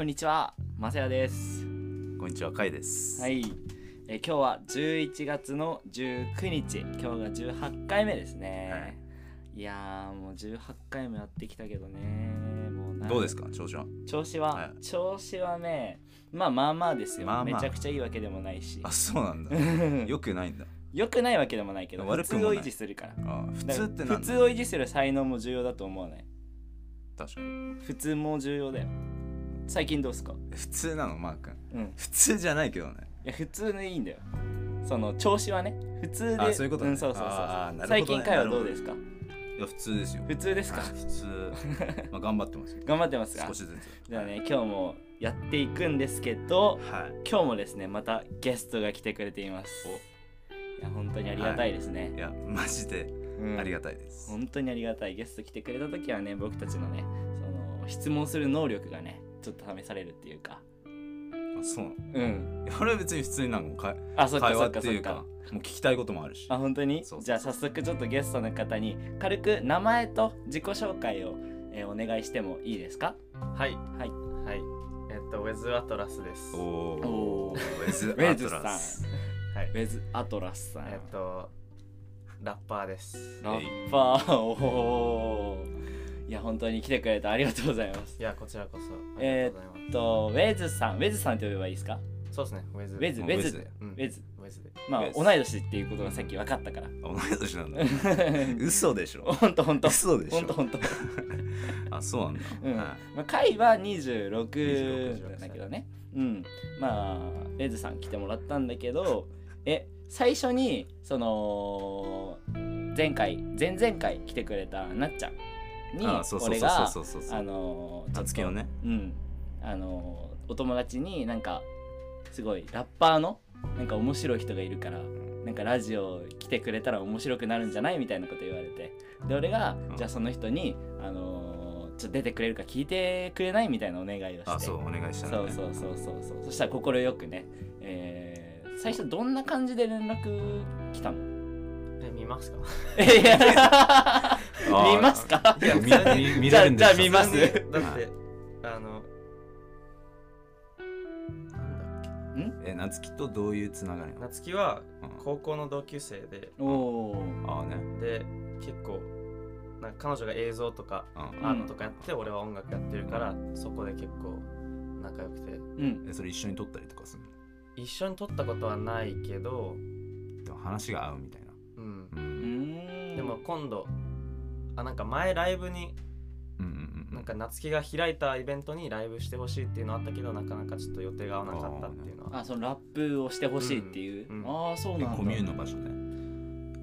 こんにちは、まさやです。こんにちは、かいです。はい、えー今日は11月の19日、今日が18回目ですね。い、やー、もう18回もやってきたけどね、もうなどうですか、調子は？調子は、はい調子はね、まあまあまあですよ、まあまあめちゃくちゃいいわけでもないしあ、、そうなんだ。よくないんだ。よくないわけでもないけど、普悪くもない通を維持するから。あ、普だから通ってなんだ普通を維持する才能も重要だと思わない？確かに。普通も重要だよ。最近どうすか？普通なの、マー君。うん。い普通じゃないけどね。や、普通でいいんだよ。その調子はね、普通で。あそういうことねん、そうそうそうね最近会はどうですか？いや、普通ですよ。普通ですか？はい普通。まあ、頑張ってますよ。頑張ってますか？少しずつ。ではね、今日もやっていくんですけど、はい。今日もですね、またゲストが来てくれています。いや、本当にありがたいですね。いや、マジでうんありがたいです。本当にありがたいゲスト来てくれた時はね僕たちのねその質問する能力がねちょっと試されるっていうかあ、そう。うん俺は別に普通になんかあそっか会話そっかそっかっていうか、もう聞きたいこともあるし。あ本当に？そうそうそうじゃあ早速ちょっとゲストの方に軽く名前と自己紹介を、えーお願いしてもいいですか？はい、はいはい。えっと、ウェズ・アトラスです。おお。ウェズ・ウェズアトラス。はいウ。ェズ・アトラスさん、えっと、ラッパーです。ラッパーおーいや本当に来てくれてありがとうございます。いや、こちらこそ。あえりがとうございまえっとウェズさんウェズさんって呼べばいいですか？す。そうですね、ウェズ。ウェズ。ウウェズウェズ。ウェズで。まあ同い年っていうことがさっき分かったから。同い年なんだ。嘘でしょ。ほんとほんと嘘でしょ。ほんとほんとあ、そうなんだ。うん。はい。まあ、回は26 26なんだけどね。うん。まあレズさん来てもらったんだけどえ最初にその前回前々回来てくれたなっちゃんにあそうそう俺がそうそうそうそうあのーちょっと夏希のね。うん。あのーお友達になんかすごいラッパーのなんか面白い人がいるからなんかラジオ来てくれたら面白くなるんじゃないみたいなこと言われて。で俺が、うん。じゃあその人にあのーちょっと出てくれるか聞いてくれないみたいなお願いをして。あそうお願いしたそうそうそうそうそう。そしたら快くね、えー最初どんな感じで連絡来たの？え、見ますか？いや見ますか？いや見見見じゃあれるんでじゃあ見ます。だってはい、あの、なんだっえ夏希とどういうつながりけ。なの？夏希はうん。高校の同級生で、おおああね。で、結構、なんか彼女が映像とかうん。アートとかやって、俺は音楽やってるから、そこで結構仲良くて。うん。えそれ一緒に撮ったりとかする一緒に撮ったことはないけど、のでも話が合うみたいな。うん。ううんん。でも今度あなんか前ライブにうんうんうんなんか夏希が開いたイベントにライブしてほしいっていうのあったけどなかなかちょっと予定が合わなかったっていうのは。あそのラップをしてほしいっていう、うんうんああそうなんだ。えコミューンの場所で？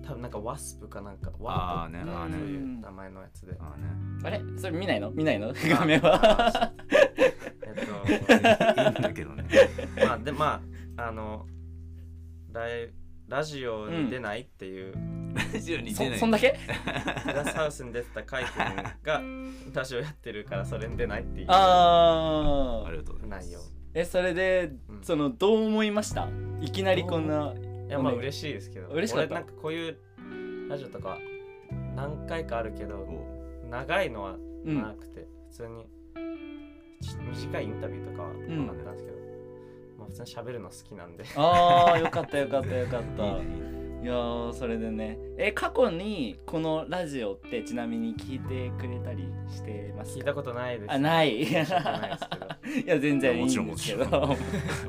多分なんかワスプかなんかあワープあーね。そういう名前のやつで。ああね。あれ？それ見ないの？見ないの？画面は。えっ いいんだけどね。とまあでまああのライラジオに出ないっていう、ラジオにそ出ない。そんだけ？テラスハウスに出てたカイ君がラジオやってるからそれに出ないっていう。ああありがとうございます。内容えそれで、うん。そのどう思いました？いきなりこんない。やまあ嬉しいですけど。嬉しかった？俺なんかこういうラジオとか何回かあるけどお長いのはうん。なくて、普通にち短いインタビューとかはあったんですけど、まあ普通に喋るの好きなんで。ああよかったよかったよかった。いやーそれでねえ過去にこのラジオってちなみに聞いてくれたりしてますか？聞いたことないです。あない。い申し訳ないですけど。や全然いいもちろんんですけもちろんど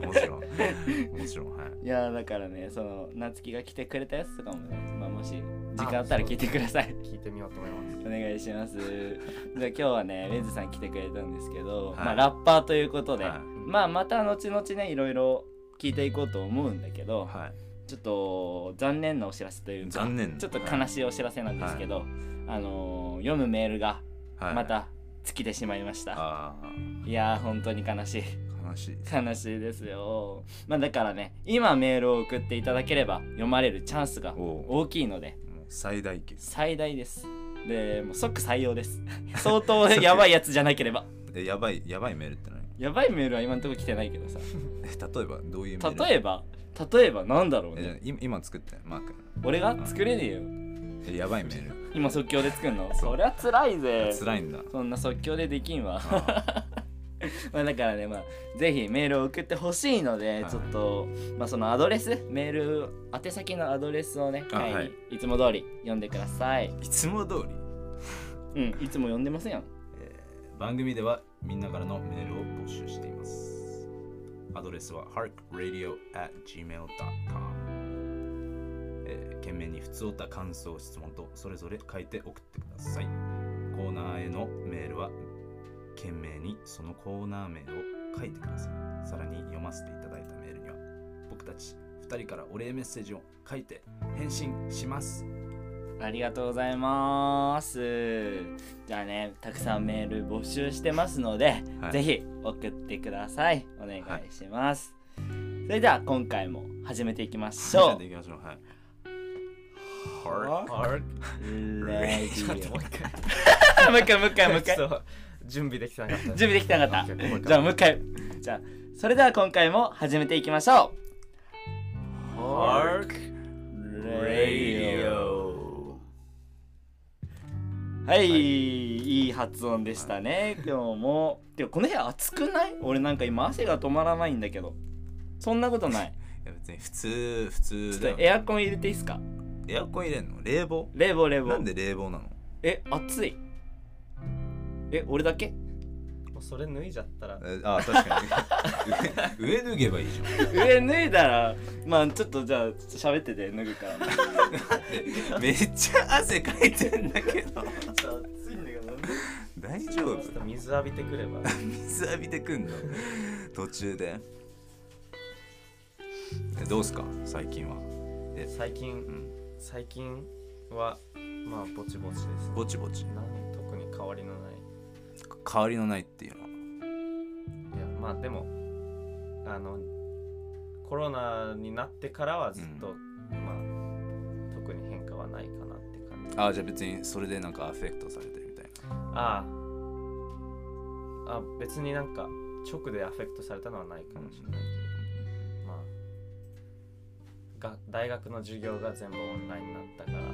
もちろん。もちろんはい。いやーだからねその夏希が来てくれたやつとかもね、まあ、もし時間あったら聞いてください。聞いてみようと思います。お願いします。じゃあ今日はねウェンズさん来てくれたんですけど、はい。まあラッパーということで、はい。まあまた後々ねいろいろ聞いていこうと思うんだけど、はい。ちょっと残念なお知らせというか残念。ちょっと悲しいお知らせなんですけど、あのー読むメールがはい。また尽きてしまいました、あい、やー本当に悲しい。あ悲しいです悲しいですよ。まあだからね今メールを送っていただければ読まれるチャンスが大きいので最大級最大です。でもう即採用です。相当やばいやつじゃなければ。えやばいやばいメールって何？やばいメールは今のところ来てないけどさ。え 例えばどういうメール？例えば？例えばなんだろうね。今今作ってマーク。俺が作れねえよ。えやばいメール。今即興で作るの？そりゃ辛いぜ。辛いんだ。そんな即興でできんわ。あ まあだからねまあぜひメールを送ってほしいので、はい。ちょっとまあそのアドレスメール宛先のアドレスをねはい。い。つも通り読んでください。いつも通り、うんいつも読んでますやん。えー番組ではみんなからのメールを募集しています。アドレスは harkradio.gmail.com えー懸命に普通おた感想質問とそれぞれ書いて送ってください。コーナーへのメールは懸命にそのコーナー名を書いてください。さらに読ませていただいたメールには僕たち2人からお礼メッセージを書いて返信します。ありがとうございます。じゃあねたくさんメール募集してますので、はい。ぜひ送ってください。お願いします、それでは今回も始めていきましょう。もうィ一回オもう一回 もう一回準備できてなかった。準備できてなかった。じ。ゃあもう一回。じゃあそれでは今回も始めていきましょう。Hark Radio はい、い、い発音でしたね。今日も。でもこの部屋暑くない？俺なんか今汗が止まらないんだけど。そんなことない。いや別に普通普通だよ。エアコン入れていいですか？エアコン入れんの？冷房？冷房冷房。なんで冷房なの？え暑いえ俺だけ？もうそれ脱いじゃったら。えあ確かに。上上脱げばいいじゃ上脱いだらまあちょっとじゃあちょっと喋ってて脱ぐから。ん めっちゃ汗かいてんだけど。暑いんだけど大丈ちょっ夫？と水浴びてくれば。水浴びてくんの途中で。えどうすか？最近は。最近うん。最近はまあぼちぼちですね。ぼちぼち。何特に変わりのない変わりのないっていうのは。いやまあでもあのコロナになってからはずっと、まあ特に変化はないかなって感じ。あじゃあ別にそれでなんかアフェクトされてるみたいあああ別になんか直でアフェクトされたのはないかもしれないけど、まあが大学の授業が全部オンラインになったからな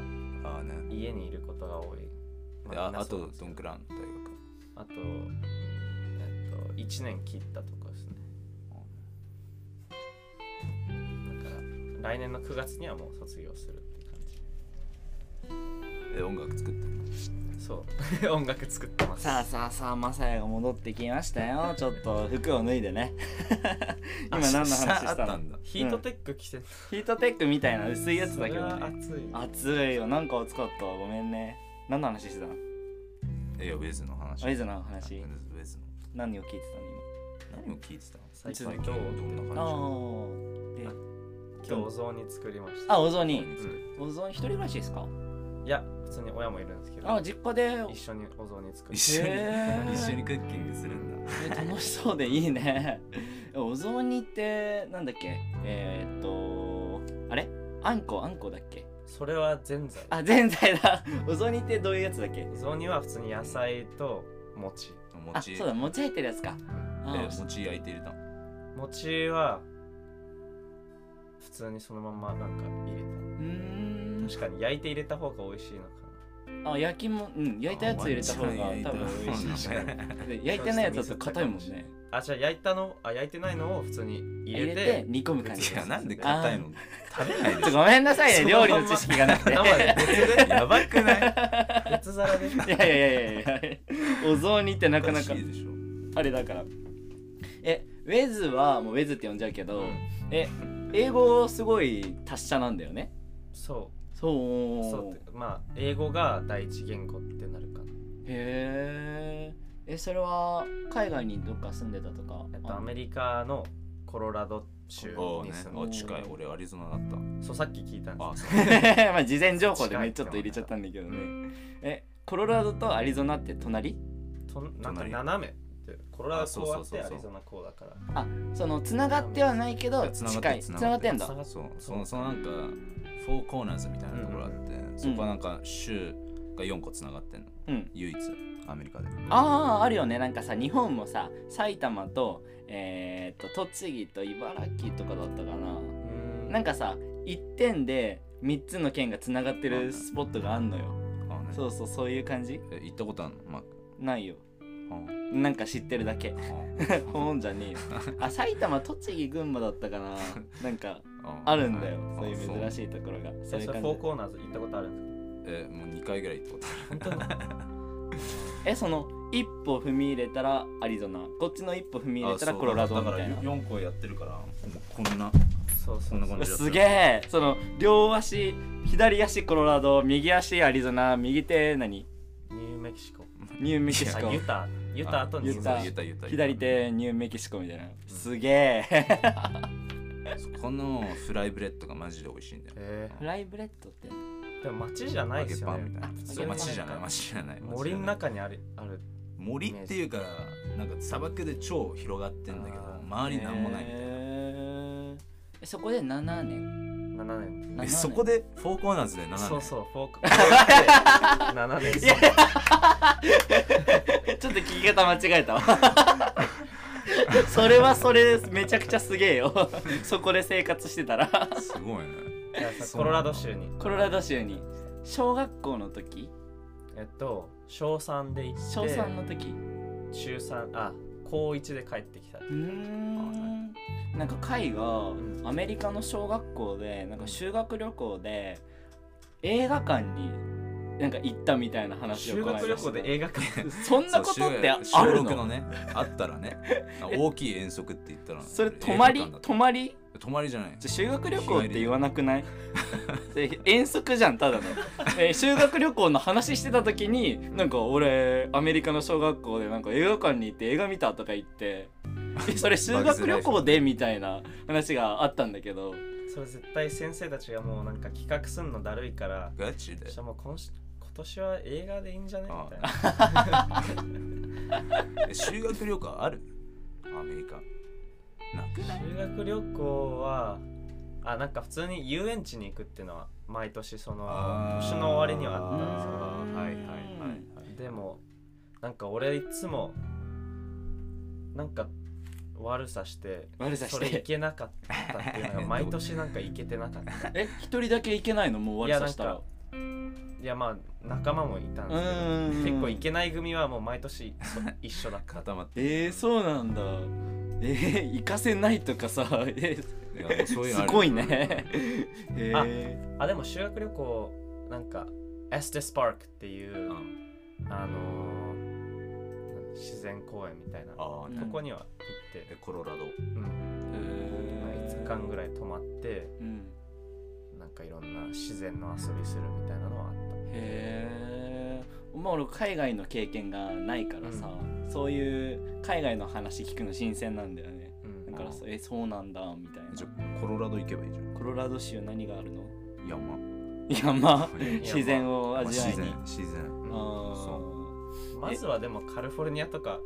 ああね。家にいることが多い、でああとどんくらい大学あとえっと1年切ったとかですね。だから来年の9月にはもう卒業するって感え音楽作ってるそう。音楽作ってます。さあさあさあマサヤが戻ってきましたよ。ちょっと服を脱いでね。今何の話したの？あったんだ。ヒートテック着てる、ヒートテックみたいな薄いやつだけどね。暑い。暑いよ。なんか暑かった。わごめんね。何の話してたの？えいやウェズの話ウェズの話。ウェズの何を聞いて何を聞いてたの？最近最どんなた感のあーで今日お雑煮作りました。あお雑煮。うんお雑煮一人暮らしですか？いや普通に親もいるんですけど。あ実家で？一緒にお雑煮作る。一緒にへー。一緒にクッキングするんだ。え楽しそうでいいね。お雑煮ってなんだっけ？えー、っとあれ？あんこあんこだっけ？それはぜんざい。あぜんざいだ。お雑煮ってどういうやつだっけ？お雑煮は普通に野菜と餅。あ餅。そうだ餅入ってるやつか。あえ餅焼いて入れたの餅は普通にそのままなんか入れうーん。た確かに焼いて入れた方が美味しいのかあ焼きもうん焼いたやつ入れた方が多分。美味しい。確かで焼いてないやつだと硬いもんね。なあじゃあ焼いたの？あ焼いてないのを普通に入れて入れて。煮込む感じ。いやなんで硬いの？食べないでごめんなさいね料理の知識がなくて。い生で。別で。ょやばくない別皿でやいやいやいやいや。お雑煮ってなかなか。あれだから。えウェズはもうウェズって呼んじゃうけど、え英語すごい達者なんだよね？そそうう。そう。まあ英語が第一言語ってなるかな。へーえそれは海外にどっか住んでたとか？えっとアメリカのコロラド州に住んであ近い。俺アリゾナだっそうさっき聞いたんたあです。そう。まあ事前情報でねちょっと入れちゃったんだけどね。えコロラドとアリゾナって隣？となんか隣。斜めコロラドこうああそうそうそうそう。ってアリゾナこうだから。そのつながってはないけどつなが近い。つながってんだ。繋がっそうそのそのなんかフォーコーナーズみたいなところあって、そこはなんか州が4個つながってんのうん。唯一アメリカで。あああるよね。なんかさ日本もさ埼玉とえー、っと栃木と茨城とかだったかな。なんかさ1点で3つの県がつながってるスポットがあんのよ。あね。そうそうそういう感じ？え行ったことあるの？マークないよ。うんなんか知ってるだけ。本 じゃねえよ。あ埼玉栃木群馬だったかな。なんか あるんだよ。そういう珍いしいところが。そういう感じ。フォーコーナーズ行ったことあるんですえもう2回ぐらい行ったことある。えその一歩踏み入れたらアリゾナ。こっちの一歩踏み入れたらコロラドだからみたいな4個やってるからもうこんなかそうそうんそう。そな感じすげえ。その両足左足コロラド右足アリゾナ右手何？ニューメキシコ。ニューメキシコ。あユタ。ユタとニューメ左手ニューメキシコみたいな。すげえ。そこの fry bread がマジで美味しいんだよ。え fry bread って？ー、でも街じゃないですよね。パンみたいな。あそう揚げパン街じゃない街じゃない。森の中にあるある森っていうかなんか砂漠で超広がってんだけど周りなんもないみたいな。へー。えそこで7年？7年。7え年。そこでフォーコーナーズで7年？そうそうフォーク。7年。いやちょっと聞き方間違えたわ。それはそれめちゃくちゃすげえよ。そこで生活してたら。すごいねコロラド州に。コロラド州に。小学校の時？えっと小3で行って小3の時？中3あ高1で帰ってきた。うーん。なんか海がん。アメリカの小学校でなんか修学旅行で映画館になんか行ったみたいな話を修学旅行で映画館？そんなことってあ小る6のねあったらね。あ大きい遠足って言ったら それ泊まり？泊まり？泊まりじゃない。じゃ修学旅行って言わなくない？で遠足じゃんただの、えー修学旅行の話してた時になんか俺アメリカの小学校でなんか映画館に行って映画見たとか言って えそれ修学旅行で？みたいな話があったんだけど。それ絶対先生たちがもうなんか企画すんのだるいからガチで。そしたらもう今し今年は映画でいいんじゃね？あ。みたいな。え修学旅行ある？アメリカなくない修学旅行はあなんか普通に遊園地に行くっていうのは毎年その年の終わりにはあったんですけどはいはいはい。はいでもなんか俺いつもなんか悪さして悪さしそれいてけなかったっていうのが毎年なんかいけてなかった。え一人だけ行けないの？もう悪さしたら。いやいやまあ仲間もいたんうですけど結構いけない組はもう毎年そ一緒だった。固まってえー、そうなんだえー、行かせないとかさ、えいやもうそういうのあるすごいね。えあでも修学旅行なんかエステスパークっていう、うん。あのー自然公園みたいなああね。うんここには行って。え、コロラド。うん。まあー、5日間ぐらい泊まってうん。なんかいろんな自然の遊びするみたいなのはあった。へえまあ俺海外の経験がないからさ、そういう海外の話聞くの新鮮なんだよね。うん。だからさえそうなんだみたいじゃなあコロラド行けばいいじゃコロラド州何があるの？ん山？山。自然を味わい自に然。自然。あそまずはでもカリフォルニアとか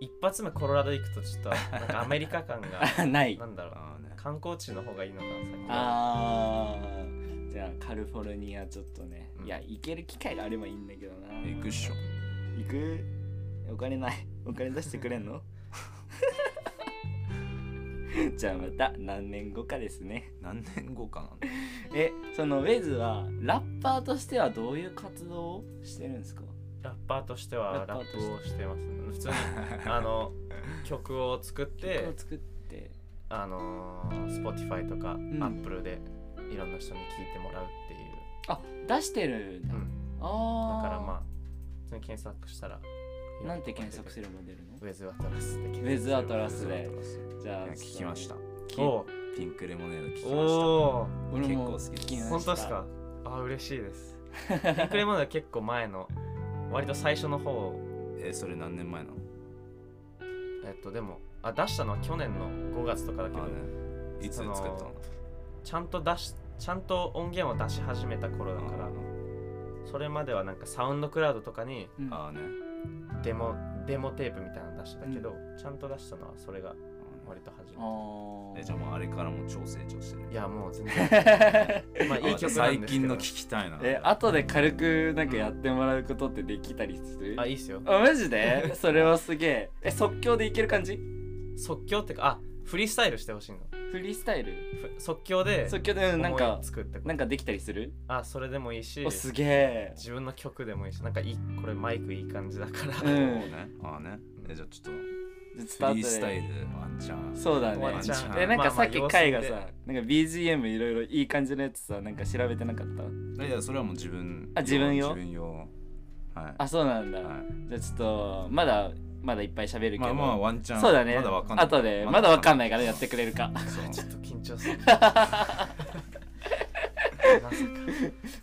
一発目コロラド行くとちょっと なんかアメリカ感がー ない。なんだろう。ああね。観光地の方がいいのかなあー。じゃあカリフォルニアちょっとね、うん。いや行ける機会があればいいんだけどな。行くっしょ。行く？お金ない。お金出してくれんの？じゃあまた何年後かですね。何年後かなんだえそのウェズはラッパーとしてはどういう活動をしてるんですか？ラッパーとしてはラッパラッーとして。プをしてます。普通に あの曲を作って曲を作って。あのー Spotify とかん。Apple でいろんな人に聴いてもらうっていう、あ出してるんだ、うん、ああだからまあ普通に検索したらなんて検索すれば出るの？ウェズアトラスでウェズアトラスで。いじゃあや聞きました。ピンクレモネード聞きました。おー俺も結構好きです本当ですか？あ嬉しいです。ピンクレモネード結構前の割と最初の方えそれ何年前なの？えっとでもあ出したのは去年の5月とかだけど、あね。いつ作ったの？ちゃんと出しちゃんと音源を出し始めた頃だからそれまではなんかサウンドクラウドとかにうんああねデモデモテープみたいなの出してたけど、ちゃんと出したのはそれが割と初めて。えじゃあもうあれからも超成長してる。いやもう全然。まあいい曲なんですけど。最近の聞きたいな。え後で軽くなんかやってもらうことってできたりする？あいいっすよ。あマジで？それはすげえ。え即興でいける感じ？即興ってかあフリースタイルしてほしいの。フリースタイル？ふ即興で即興でなんか思い作って。なんかできたりする？あそれでもいいし。おすげえ。自分の曲でもいいし。なんかいいこれマイクいい感じだから、うそうんね。ああね。えじゃあちょっとフリースタイルワンチャン。そうだね。ワンチャン。えなんかさっきまあまあカイがさ様子なんか BGM いろいろいい感じのやつさなんか調べてなかった？いやそれはもう自分あ自分用？自分用。はい。あそうなんだ、はい。じゃあちょっとままだまだいっぱい喋るけど、まあまあワンチャン。そうだね。まだわかんない。後でまだわかんない。からやってくれるか。ちょっと緊張する。まさか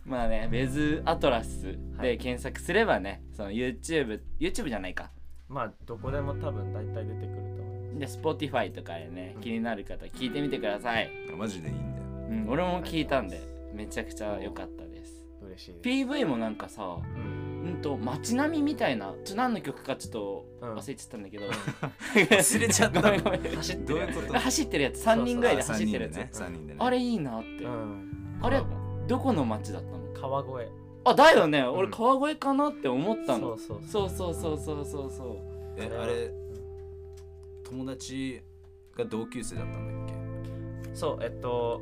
まあねベズアトラスはい。で検索すればねその YouTube YouTube じゃないか。まあどこでも多分大体出てくると思うで Spotify とかでね気になる方聞いてみてください、マジでいいんだようん、俺も聞いたんでめちゃくちゃ良かったです。嬉しいです。PV もなんかさうんうんと街並みみたいなちょ何の曲かちょっと忘れちゃったんだけど、忘れちゃった。走ってるやつ走ってるやつ。3人ぐらいで走ってるやつ、ね、あれいいなって、うん、あれどこの街だったの？川越。あだよね、俺川越かなって思ったの。そうそうそう。そうそうそうそうえあれ友達が同級生だったんだっけ？そうえっと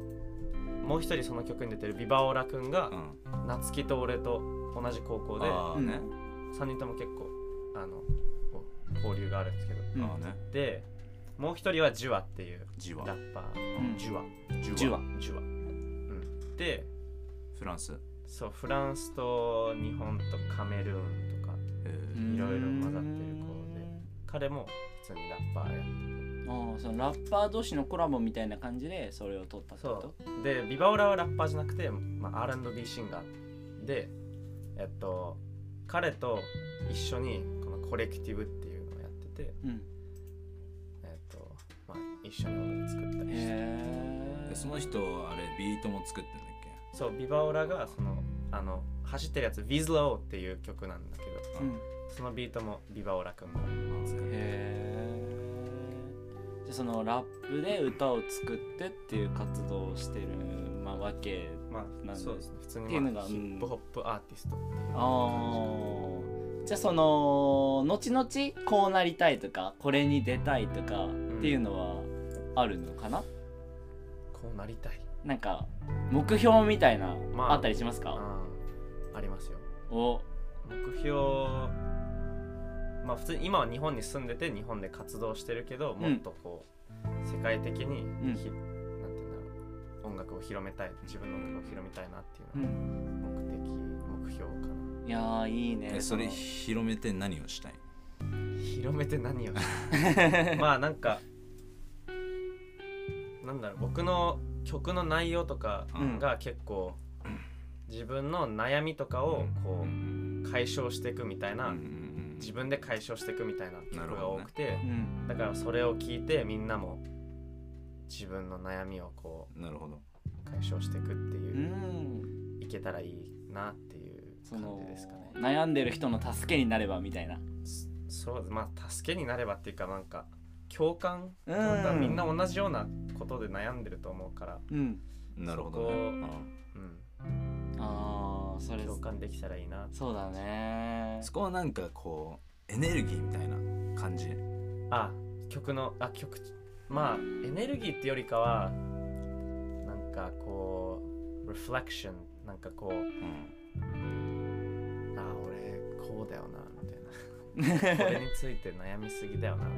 もう一人その曲に出てるビバオラくんが、うん、夏希と俺と同じ高校でね。3人とも結構あのこう交流があるんですけど。うん。ああね。でもう一人はジュワっていうジワ。ラッパうん。ージュワ。ジュワ。ジュワ、うん、でフランス。そうフランスと日本とカメルーンとかいろいろ混ざってる子で彼も普通にラッパーやってああそのラッパー同士のコラボみたいな感じでそれを撮ったってこそとう。でビバオラはラッパーじゃなくて、まあ、R&B シンガー。でえっと彼と一緒にこのコレクティブっていうのをやっててうん。えっとまあ一緒に音楽作ったりして。へえでその人あれビートも作ってんだっそうビバオラがそのあの走ってるやつ Vizlow っていう曲なんだけどうん。そのビートもビバオラくんが作るへえじゃあそのラップで歌を作ってっていう活動をしてる、まあ、わけまあそうですね。普通に、まあ、ヒップホップアーティストっていう。あー。じゃあその後々こうなりたいとかこれに出たいとかっていうのはあるのかな、こうなりたい。なんか目標みたいな、まああったりしますか、ありますよ。お。目標まあ普通に今は日本に住んでて日本で活動してるけどもっとこう、世界的にひ、ん音楽を広めたい自分の音楽を広めたいなっていううのがん、目的目標かな。いやーいいね。それの広めて何をしたい？広めて何を まあなんかなんだろう僕の曲の内容とかが結構自分の悩みとかをこう解消していくみたいな、うんうんうん。自分で解消していくみたいな曲が多くて、うん。だからそれを聞いてみんなも自分の悩みをこなるほど。う解消していくってういう、ん。いけたらいいなっていう感じですかね。悩んでる人の助けになればみたいな。そうまあ助けになればっていうかなんか共感、うん。みんな同じようなことで悩んでると思うから、うん。なるほどね。うん。うん、ああそれ。共感できたらいいな。そうだね。そこはなんかこうエネルギーみたいな感じ？あ。曲のあ曲まあエネルギーってよりかはかこう reflection なんかこううん。あ俺こうだよなみたいな。これについて悩みすぎだよなとか。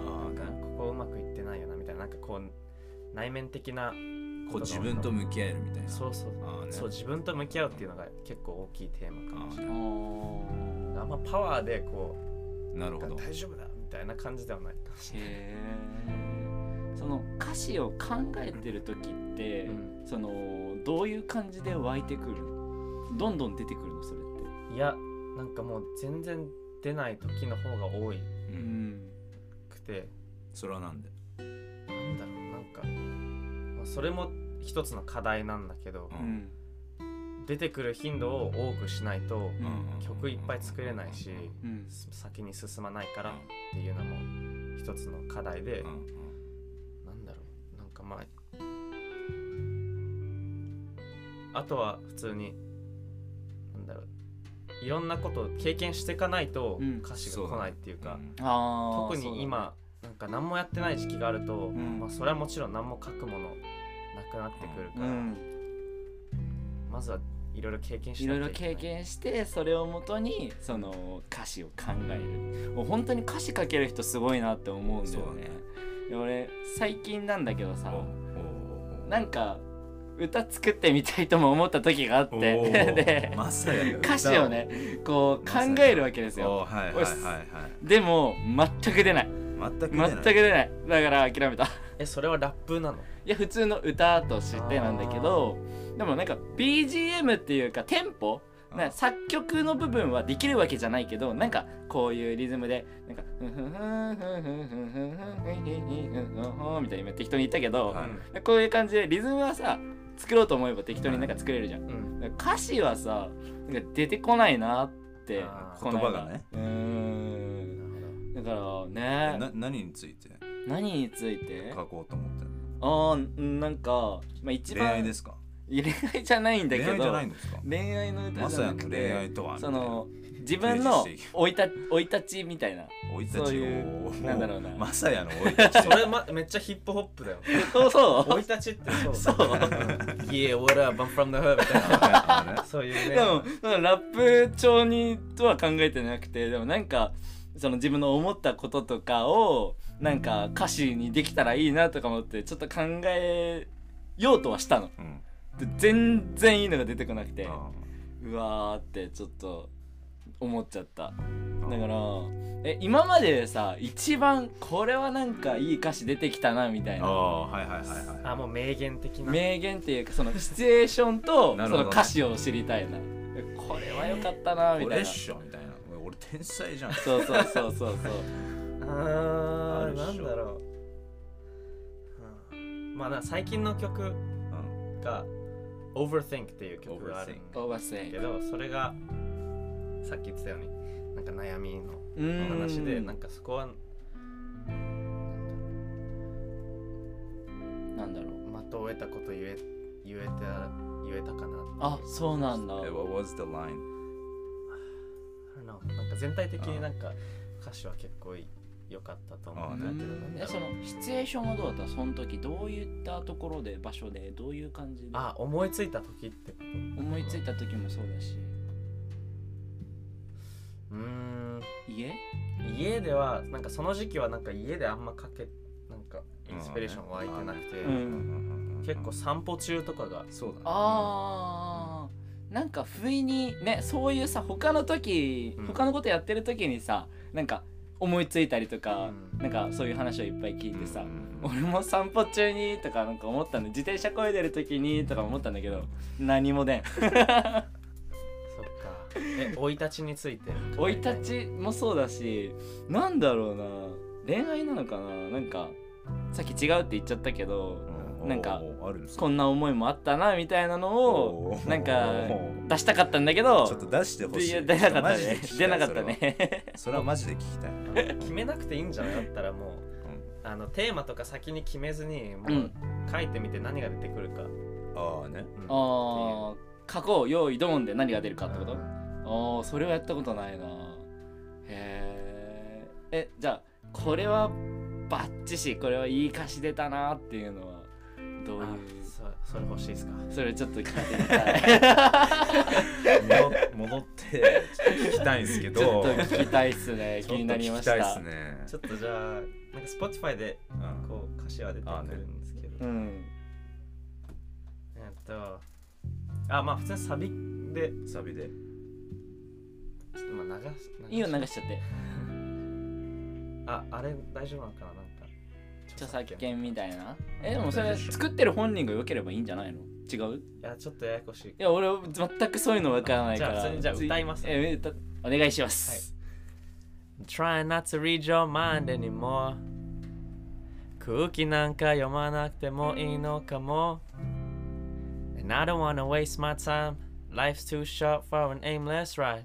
あなんかここうまくいってないよなみたいな。なんかこう内面的なこう自分と向き合えるみたいな。そうそう。ね。そう自分と向き合うっていうのが結構大きいテーマかもしれあない。ー。あんまパワーでこうなるほど。大丈夫だみたいな感じではないかもしれないその歌詞を考えてる時って、うん。そのどういう感じで湧いてくる？どんどん出てくるのそれって？いやなんかもう全然出ない時の方が多い。うん。くて。それはなんで？なんだろうなんか、まあ、それも一つの課題なんだけどううん。出てくる頻度を多くしないとうん。曲いっぱい作れないしうん。先に進まないからっていうのも一つの課題でうんまああとは普通になんだろう。いろんなことを経験していかないとうん。歌詞が来ないっていうか、あー特に今なんか何もやってない時期があると、ん。まあ、それはもちろん何も書くものなくなってくるから、うん。まずはいろいろ経験しいろいろいけない経験してそれをもとにその歌詞を考える。もう本当に歌詞書ける人すごいなって思うんだよねそうだねいや俺最近なんだけどさなんか歌作ってみたいとも思った時があって。お でま歌詞をねこう考えるわけですおよはいはいはいはい。でも全く出ない。全く出全ない。く出ない。だから諦めた。えそれはラップなの？いや普通の歌としてなんだけどでもなんか BGM っていうかテンポな作曲の部分はできるわけじゃないけどなんかこういうリズムでなんかふんふんふんふんふんふんふんふんふんふんふんふんみたいに今適当に言ったけど、はい。こういう感じでリズムはさ作ろうと思えば適当になんか作れるじゃん、うん歌詞はさなんか出てこないなって言葉がね。うーん。だからね。な何について？何について？書こうと思ってあーなんか、まあ、一恋番愛ですか？恋愛じゃないんだけど恋愛じゃないんですか？恋愛の歌まじゃなくさやの恋愛てとはその自分提の生いた生い立ちみたいな。生い立ちそういうなんだろうな。まさやの生い立ちそれ、ま、めっちゃヒップホップだよ。そう。そう生い立ちってそうそう。Yeah, what up? I'm from the hood みたいあな。そういうね。でもラップ調にとは考えてなくてでもなんかその自分の思ったこととかをなんか歌詞にできたらいいなとか思ってちょっと考えようとはしたの。うん。で全然いいのが出てこなくてあうわーってちょっと思っちゃった。ーだからえ今まででさ一番これはなんかいい歌詞出てきたなみたいな。ああはいはいはいはい。あもう名言的な。名言っていうかそのシチュエーションとその歌詞を知りたいな。これは良かったなみたいな。これっしょみたいな。俺天才じゃん。そうそうそうそうそう。あーなんだろう、うんまあな最近の曲うんが Overthink っていう曲があるんオーバーセイだけどそれがさっき言ってたようになんか悩みの話でなんかそこはなんだろう的を得たこと言え言えた言えたかなあそうなんだ。え What was the line? I don't know なんか全体的になんか歌詞は結構良かったと思う。んだけどうん。えそのシチュエーションはどうだった？その時どういったところで場所でどういう感じで？あ思いついた時ってこと？思いついた時もそうだし。うーん。家？家ではなんかその時期はなんか家であんまかけなんかインスピレーション湧いてなくて、うん。結構散歩中とかがそうだね。あー。なんか不意にねそういうさ他の時、うん。他のことやってる時にさなんか思いついたりとか、うん。なんかそういう話をいっぱい聞いてさ、うん。俺も散歩中にとかなんか思ったんで自転車こいでる時にとか思ったんだけど何も出ん。そっか。え生い立ちについて？生い立ちもそうだしなんだろうな。恋愛なのかな。なんかさっき違うって言っちゃったけど、うんなんかこんな思いもあったなみたいなのをなんか 出したかったんだけどちょっと出してほしい。出なかったマジでね出なかったね。それはマジで聞きたい。決めなくていいんじゃないだったらもうあのテーマとか先に決めずにもううん。書いてみて何が出てくるか、ああね。うん。あー書こう用意ドンで何が出るかってこと、うんああそれはやったことないな。へええじゃあこれはバッチシこれはいい歌詞出たなっていうのは？どういうあそそれ欲しいですか？それちょっと聞いてみたい。戻戻って聞きたいんですけど。ちょっと聞きたいっすね。ちょっと気になりまし聞きた。いたっすねちょっとじゃあなんか Spotify でうん。こう歌詞は出てくるんですけど、うん。えっとあまあ普通にサビで。サビで？ちょっとまあ流すいいよ流ししちゃって。ああれ大丈夫なのかな？著作権みたいなえでもそれ作ってる本人が良ければいいんじゃないの違ういやちょっとややこしいいや俺全くそういうのわからないからじゃあじゃあ歌いますえ歌お願いします、Try not to read your mind anymore 空気なんか読まなくてもいいのかも And I don't wanna waste my time Life's too short for an aimless ride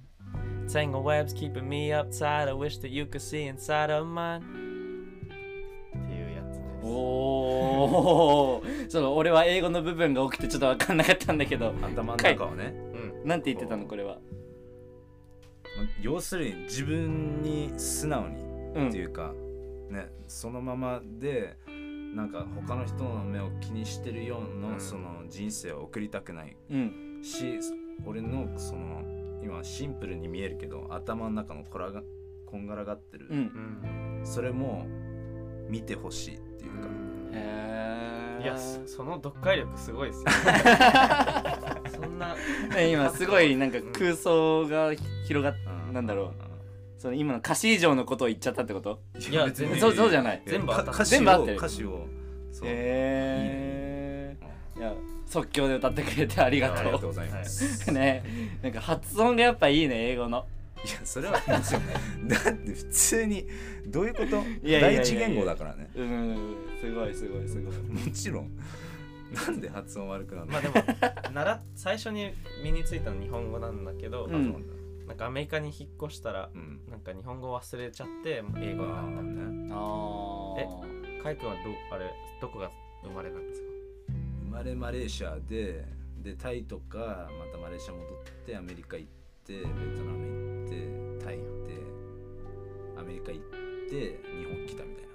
Tangle webs keeping me uptight I wish that you could see inside of mine おお その俺は英語の部分が多くてちょっと分かんなかったんだけど。頭の中をね。うんなんて言ってたの？これは。要するに自分に素直にうん。っていうかねそのままでなんか他の人の目を気にしてるような、うん。その人生を送りたくないうん。し俺のその今シンプルに見えるけど頭の中のこらがこんがらがってる、うん。うん。それも見てほしいへえいやそその読解力すごいですよ。そんな。今すごいなんか空想が広がっうん。なんだろう。その今の歌詞以上のことを言っちゃったってこと？いや全然。そうそうじゃない。全部全部合ってる。歌詞をそう。へうんえいや即興で歌ってくれてありがとありがとうございます、う ね。なんか発音がやっぱいいね英語の。いやそれは だって普通にどういうこと？第一言語だからね。うんすごいすごいすごい。もちろん。なんで発音悪くなるの、まあでも習っ最初に身についたの日本語なんだけど、うん。なんかアメリカに引っ越したらうん。なんか日本語忘れちゃって英語になったみたいな。ねあカイ君はどあれどこが生まれなんですか？生まれマレーシアででタイとかまたマレーシア戻ってアメリカ行ってベトナム行ってタイ行ってアメリカ行って日本来たみたいな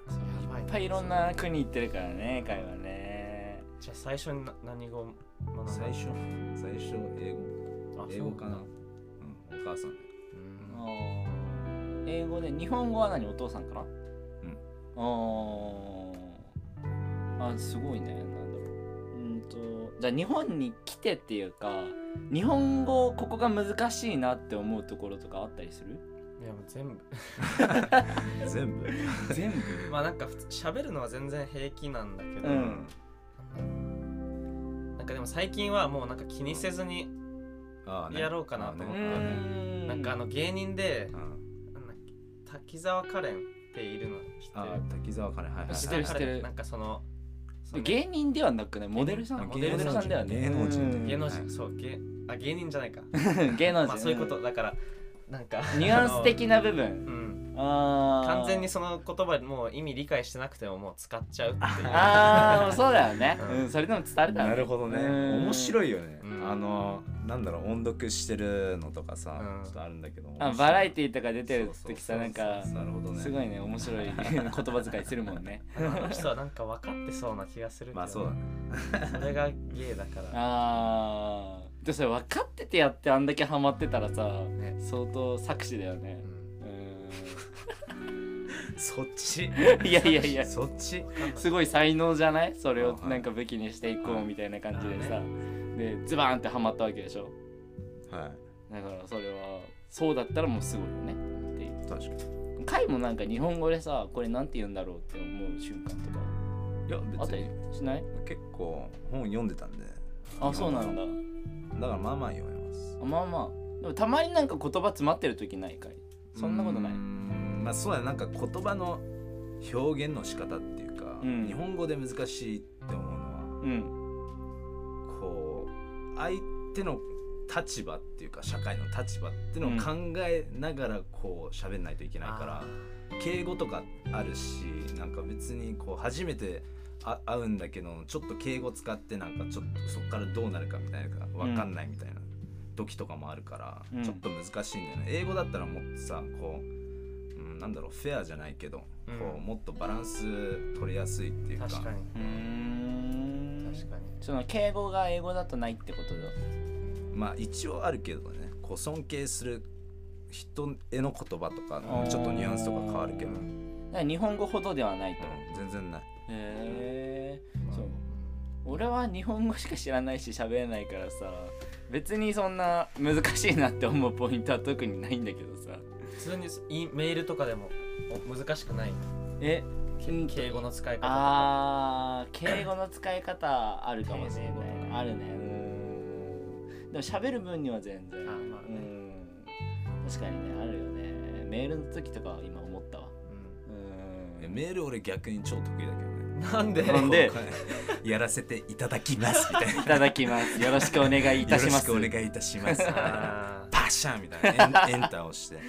やばい。いっぱいいろんな国行ってるからね会話ね。じゃあ最初にな何語を学んだ最初？最初英語。あ英語かな。そううんお母さんうん。英語で日本語は何？お父さんかなうん。あー。あすごいね。なんだろう。うんとじゃあ日本に来てっていうか日本語ここが難しいなって思うところとかあったりする？いやもう全部。全部？全部？まあなんか普通喋るのは全然平気なんだけど、うん。なんかでも最近はもうなんか気にせずにああね。やろうかなと思ってね。なんかあの芸人でうん。なんだっけ滝沢カレンっているの知ってああ滝沢カレンはいはい知ってる知ってる。なんかそのその芸人ではなくねモデルさんあモデルさん。だよね。芸能人。うん。芸能人、はいそう芸あ芸人じゃないか。芸能人。まあそういうこと。だからなんか。ニュアンス的な部分。うん。あー。完全にその言葉もう意味理解してなくてももう使っちゃうっていう。ああそうだよね、うん。うん、それでも伝わるから、ね、なるほどね。うん。面白いよね。うん。あのなんだろう音読してるのとかさうん。ちょっとあるんだけど。あバラエティィーとか出てる時さなんかなるほどね。すごいね面白い 言葉遣いするもんね。あの人はなんか分かってそうな気がするけど、まあそうだね。それが芸だから。ああでもそれ分かっててやってあんだけハマってたらさね。相当作詞だよね。そっち。いやいやいや。そっち。すごい才能じゃない？それをなんか武器にしていこうみたいな感じでさ。でズバーンってハマったわけでしょ？はい。だからそれはそうだったらもうすごいよね。っていう。確かに。回もなんか日本語でさこれなんて言うんだろうって思う瞬間とか。いや別に。しない？結構本読んでたんで。あそうなんだだからまあまあ読めます。あまあまあでもたまになんか言葉詰まってる時ないかい？そんなことない？うーんまあそうだねなんか言葉の表現の仕方っていうか、うん。日本語で難しいって思うのはうん。こう相手の立場っていうか社会の立場っていうのを考えながらこう喋んないといけないから、敬語とかあるしなんか別にこう初めてあ会うんだけどちょっと敬語使ってなんかちょっとそこからどうなるかみたいな分かんないみたいな時とかもあるから、うん。ちょっと難しいんだよね。英語だったらもっとさこう、うん、なんだろうフェアじゃないけど、うん。こうもっとバランス取りやすいっていうか。確かに。うーん。確かに。その敬語が英語だとないってことだまあ一応あるけどね。こう尊敬する人への言葉とかのちょっとニュアンスとか変わるけど、日本語ほどではないと。全然ないへえまあ。そう。俺は日本語しか知らないし喋れないからさ別にそんな難しいなって思うポイントは特にないんだけどさ。普通にいメールとかでもお難しくない？え？うん敬語の使い方とか。あー敬語の使い方あるかもしれないあるね。うん。でも喋る分には全然。あまあうねん。確かにねあるよね。メールの時とかは今思ったわ。いやうん。メール俺逆に超得意だけどなんで？なんで？やらせていただきます。みたいないただきます。よろしくお願いいたします。よろしくお願いいたします。パシャンみたいな。エンエンターをして。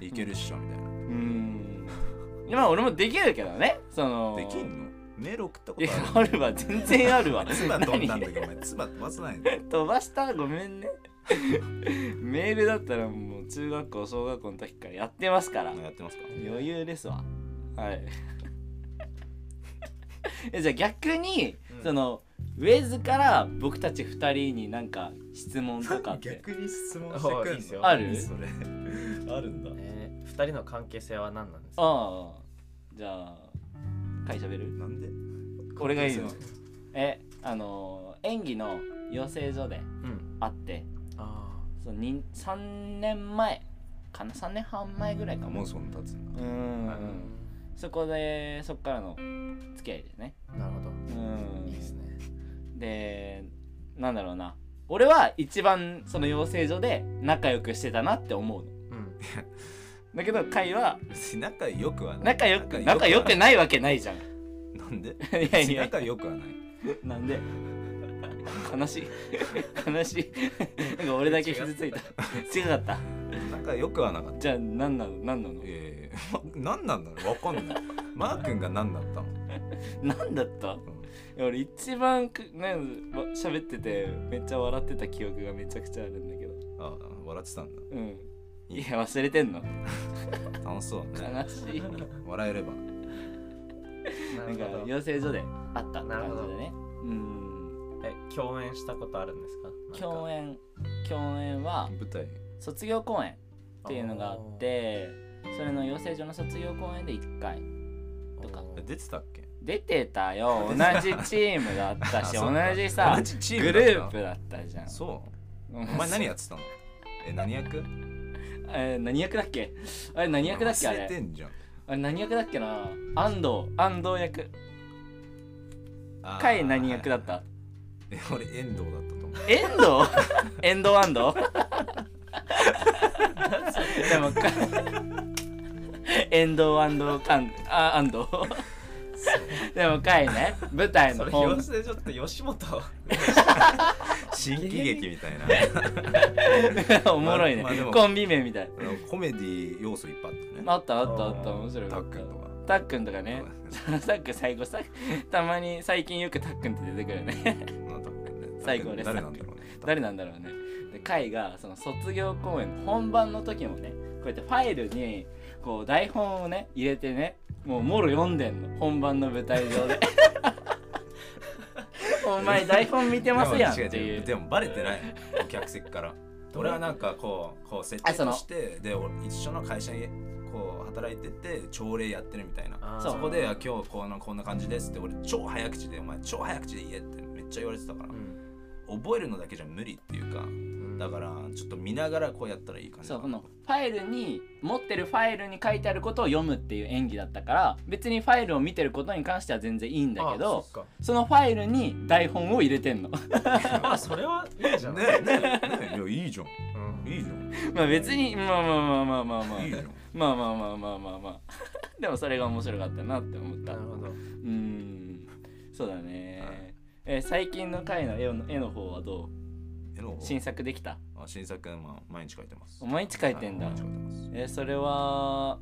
いけるっしょみたいな。うん。まあ俺もできるけどね。そのできんの？メール送ったこいやとある？あるわ。全然あるわ。つば飛んだんだ何けどお前つば飛ばさないの飛ばした？ごめんね。メールだったらもう中学校小学校の時からやってますから。やってますか余裕ですわ。はい えじゃあ逆に、うん。そのウェズから僕たち2人になんか質問とかって。逆に質問してくんの？あいいっすよある？それ。あるんだ。えー、2人の関係性は何なんですか？ああじゃあ会社べる？なんで？これがいいの？えあの演技の養成所でうん。会って。あそのに3年前かな？3年半前ぐらいかももうそんな経つんだ。うーんあそこでそっからの付き合いですね。なるほど。うん。いいですね。でなんだろうな。俺は一番その養成所で仲良くしてたなって思うの。うん。だけどカイは仲良くはない。仲良く仲良くいないわけないじゃん。い。なんで？やいやいや。仲良くはない。なんで？悲しい。悲しい。なんか俺だけ傷ついた。違かった。仲良くはなかった。じゃあ何なの？何なの？いやいやいや 何なんだろうわかんない。マー君が何だったの、何だった？いや俺一番くなんわ喋っててめっちゃ笑ってた記憶がめちゃくちゃあるんだけど。ああ笑ってたんだ。うん。いや忘れてんの？楽しそうだね。悲しい。笑えれば。なんか養成所で会ったってなるほど。感じでねうん。え共演したことあるんですか。共演。共演は舞台。卒業公演っていうのがあってそれの養成所の卒業公演で1回。とか。え出てたっけ？出てたよ。同じチームだったし同じさ同じチーグループだったじゃん。そう。おお前何やってたの？え何役？えー何役だっけ？あれ何役だっけあ忘れれてんじゃん。あれ何役だっけな？安藤。安藤役。あー甲斐何役だった？え俺遠藤だったと思う。遠藤？遠藤安藤？でもか遠藤安藤かんあ安藤 でもかいね舞台それの本養成所って吉本。新喜劇みたいな。おもろいね、まあまあコンビ名みたい。コメディ要素いっぱいあったね。あったあったあった。面白い。タックンとか。タックンとかね。タックン最後さたまに最近よくタックンって出てくるね。最後俺誰なんだろうね。誰なんだろうね。でカイがその卒業公演の本番の時もねこうやってファイルにこう台本をね入れてねもうもろ読んでんの。本番の舞台上で。お前台本見てますやんってでも違いう違でもバレてない。お客席から。俺はなんかこうこう設定してで俺一緒の会社にこう働いてて朝礼やってるみたいな。そこであ今日こんなこんな感じですって俺超早口でお前超早口で言えってめっちゃ言われてたから、うん。覚えるのだけじゃ無理っていうか。うんだからちょっと見ながらこうやったらいいかな。そうこのファイルに持ってるファイルに書いてあることを読むっていう演技だったから別にファイルを見てることに関しては全然いいんだけどあそのファイルに台本を入れてんの。まあそれはいいじゃん。ねえねえねえいやいいじゃん。うん。いいじゃん。まあ別にまあまあまあまあまあまあいいじゃん。まあまあまあまあまあまあ でもそれが面白かったなって思った。うなるほど。ーん。そうだね。え最近の回の絵の絵の方はど絵新作できた？あ新作まあ毎日書いてます。毎日書いてんだ。はい毎日書いてます。えそれは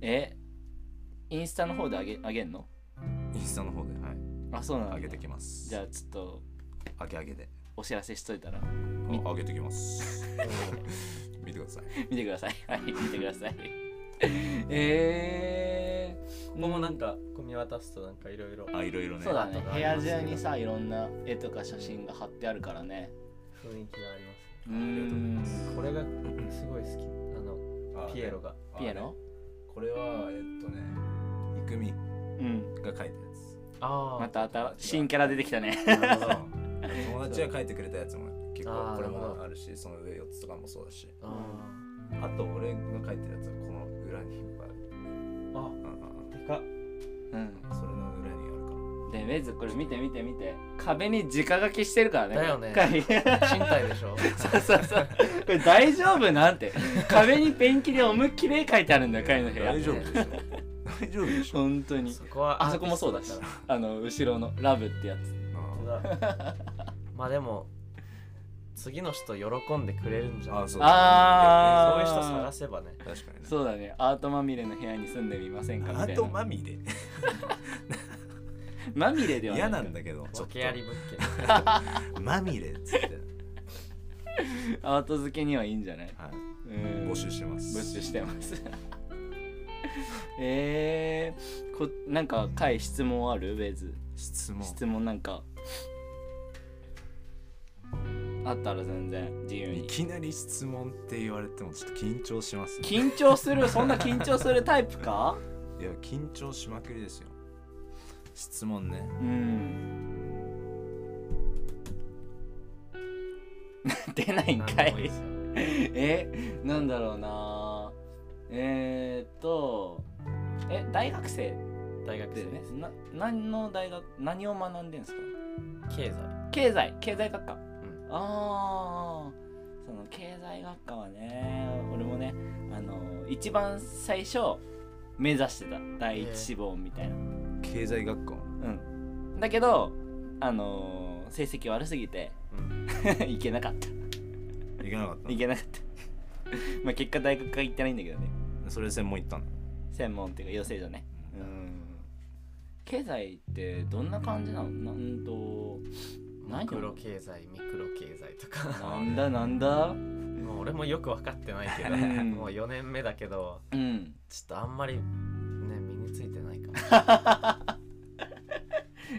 えインスタの方であげあげんの？インスタの方ではい。あそうなんだ。上げてきます。じゃあちょっと上げ上げで。お知らせしといたら。あ上げてきます。見てください。見てください。はい見てください。えー、ここもなんか見渡すとなんかいろいろあいろいろね。そうだね。部屋中にさいろんな絵とか写真が貼ってあるからね雰囲気がありますうーんこれがすごい好き。あのあピエロが。あピエロ？これはえっとねイクミうん。が書いたやあまた新新キャラ出てきたね。友達が書いてくれたやつも結構これもあるしその上4つとかもそうだし。ああと俺が書いてるやつはこの裏にいっぱいあるーあうんうん。でかっ。うん。それでウェズこれ見て見て見て壁に直書きしてるからね。だよね。賃貸でしょ。そうそうそう。これ大丈夫なんて。壁にペンキで思いっきり絵描いてあるんだよカイの部屋。大丈夫でしょ。大丈夫でしょ。本当に。そこはあそこもそうだしアーティスあの後ろのラブってやつ。まあでも次の人喜んでくれるんじゃない？あそう。あー。そういう人探せばね。確かにね。そうだね。アートまみれの部屋に住んでみませんかみたいな。あとまみれ？まみれではない嫌なんだけどちょっ訳あり物件。と。まみれっつって。アート付けにはいいんじゃない？はい。うん。募集してます。募集してます。えー、こなんか回質問ある？ウェズ。質問。質問なんか。あったら全然自由に。いきなり質問って言われてもちょっと緊張しますね。緊張する？そんな緊張するタイプか？いや緊張しまくりですよ質問ね。うん。出ないんかい。えなんだろうな。えー、っとえ大学生大学生ですな何の大学何を学んでんですか？経済。経済。経済学科、ん。ああその経済学科はね俺もねあの一番最初目指してた。第一志望みたいな、経済学校うん。だけどあの成績悪すぎてうん。行けなかった。行けなかった。行けなかった。まあ結果大学が行ってないんだけどね。それで専門行ったの？専門っていうか養成所ね。うん。経済ってどんな感じなの？なんと何マクロ経済ミクロ経済とか。なんだなんだ？もう俺もよく分かってないけどうん。もう4年目だけどうん。ちょっとあんまりね身についてない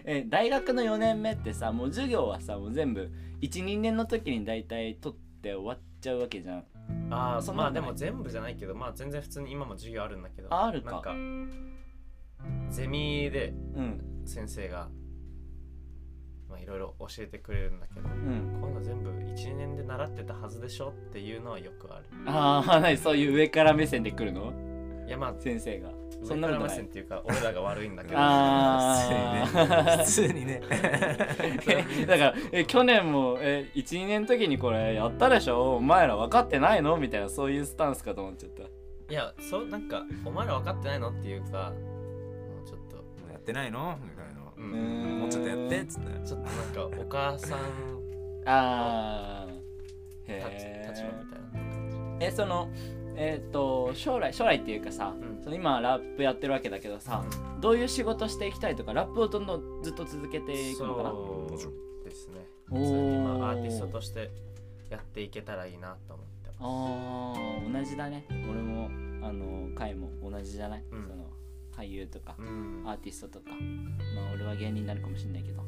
え大学の4年目ってさもう授業はさもう全部12年の時に大体取って終わっちゃうわけじゃん。ああまあでも全部じゃないけどまあ全然普通に今も授業あるんだけどああるか。なんかゼミでうん。先生がまあいろいろ教えてくれるんだけどうん。こういうの全部1年で習ってたはずでしょっていうのはよくある。ああ 何？そういう上から目線で来るの？いやまあ先生がそ上んなことないっていうか俺らが悪いんだけど。ああ普通にね。だからえ去年もえ12年の時にこれやったでしょ？お前ら分かってないの？みたいなそういうスタンスかと思っちゃった。いやそうなんかお前ら分かってないのっていうかもうちょっと。やってないの？みたいな。ううん。んもうちょっとやってっつって。ちょっとなんかお母さんああへ立ちえ立場みたいな感えそのえっ、と将来将来っていうかさ、うん。その今ラップやってるわけだけどさ、どういう仕事していきたいとかラップをどんどんずっと続けてじいくのかな？そうですね。普通にまあアーティストとしてやっていけたらいいなと思ってます。あー同じだね。俺もあの回も同じじゃない、うん。その俳優とか、うん。アーティストとかまあ俺は芸人になるかもしれないけど。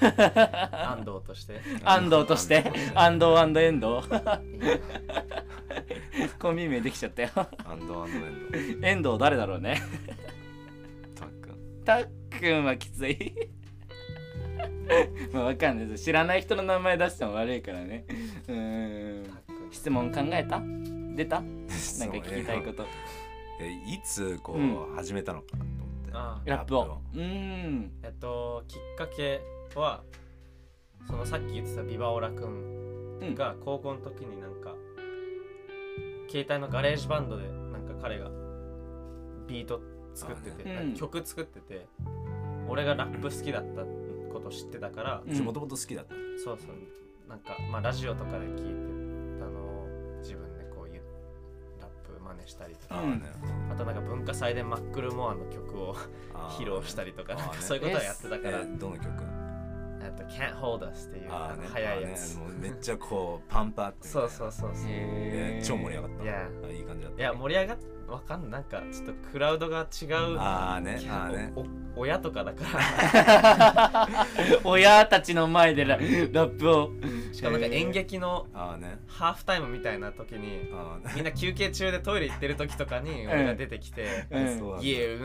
安藤として。安藤として？安藤。遠藤いいねコンビ名できちゃったよ。アンドアンド。エンド遠藤誰だろうね。タックンたっくんはきつい。まあわかんないです。知らない人の名前出しても悪いからね。うん。質問考えた？出た？なんか聞きたいことえいつこうう始めたのかなと思って。あラップを。うーん。えっときっかけはそのさっき言ってたビバオラくんうん。が高校の時になんか携帯の GarageBand でなんか彼がビート作ってて、あねうん曲作ってて俺がラップ好きだったこと知ってたから、うん。もともと好きだったそうそう。なんかまあラジオとかで聞いて真似したりとか、うん。あとなんか文化祭でマックルモアの曲を 披露したりとかなんかそういうことはやってたから、えどの曲？えっと Can't Hold Us っていうあのあーね速いやつ、あーね。もうめっちゃこうパンパってそうそうそうそう。へー超盛り上がった。いやあいい感じだった。いや盛り上がっわかんない。なんかちょっとクラウドが違う。ああね。あーね。お親とかだから。親たちの前でララップをしかもなんか演劇のハーフタイムみたいな時にみんな休憩中でトイレ行ってる時とかに俺が出てきてうん「そうなんだ。Yeah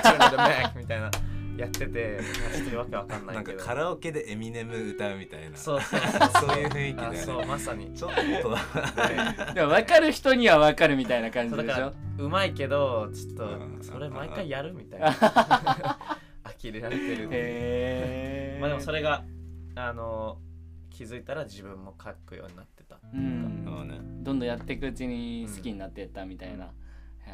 turn the back」みたいなやっててちょっとわけわかんなないんかけどカラオケでエミネム歌うみたいな。そうそうそう。そういう雰囲気だよね。あそうまさに。ちょっと。でも分かる人には分かるみたいな感じでしょ？そうだからうまいけどちょっうん。とそれ毎回やるみたいな。呆れられてるへえまあでもそれがあの気づいたら自分も書くようになってた。うん。あーね。どんどんやっていくうちに好きになっていったみたいな、へ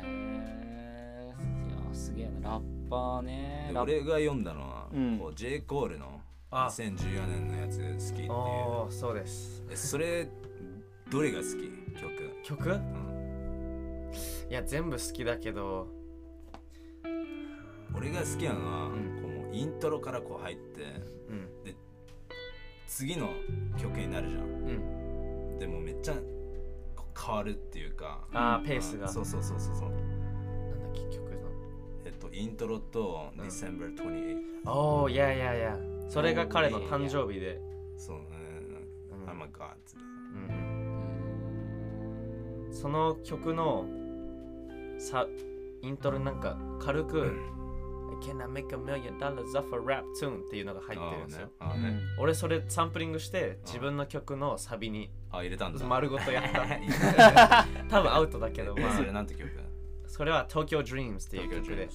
えいやすげえな。ラッパーね。俺が読んだのは、うん。こう J. コールのあ2014年のやつ好きっていう。そうです。えそれどれが好き？曲、曲？うん。いや全部好きだけど。俺が好きなのは、うん。こうもうイントロからこう入ってうん次の曲になるじゃん。うん。でもめっちゃ変わるっていうか。あーペースが。そうそうそうそうそう。なんだっけ曲のえっとイントロとうん December 28おおいやいやいや。それが彼の誕生日で。そうね。うん。Oh my god うん。その曲のさイントロなんか軽く「Can I make a million dollars off a rap tune?」っていうのが入ってるんですよ、あーね。俺それサンプリングして自分の曲のサビにあ入れたんだ。丸ごとやった。いいね。多分アウトだけど、まあ。そ、れなんて曲？それは Tokyo Dreams っていう曲で。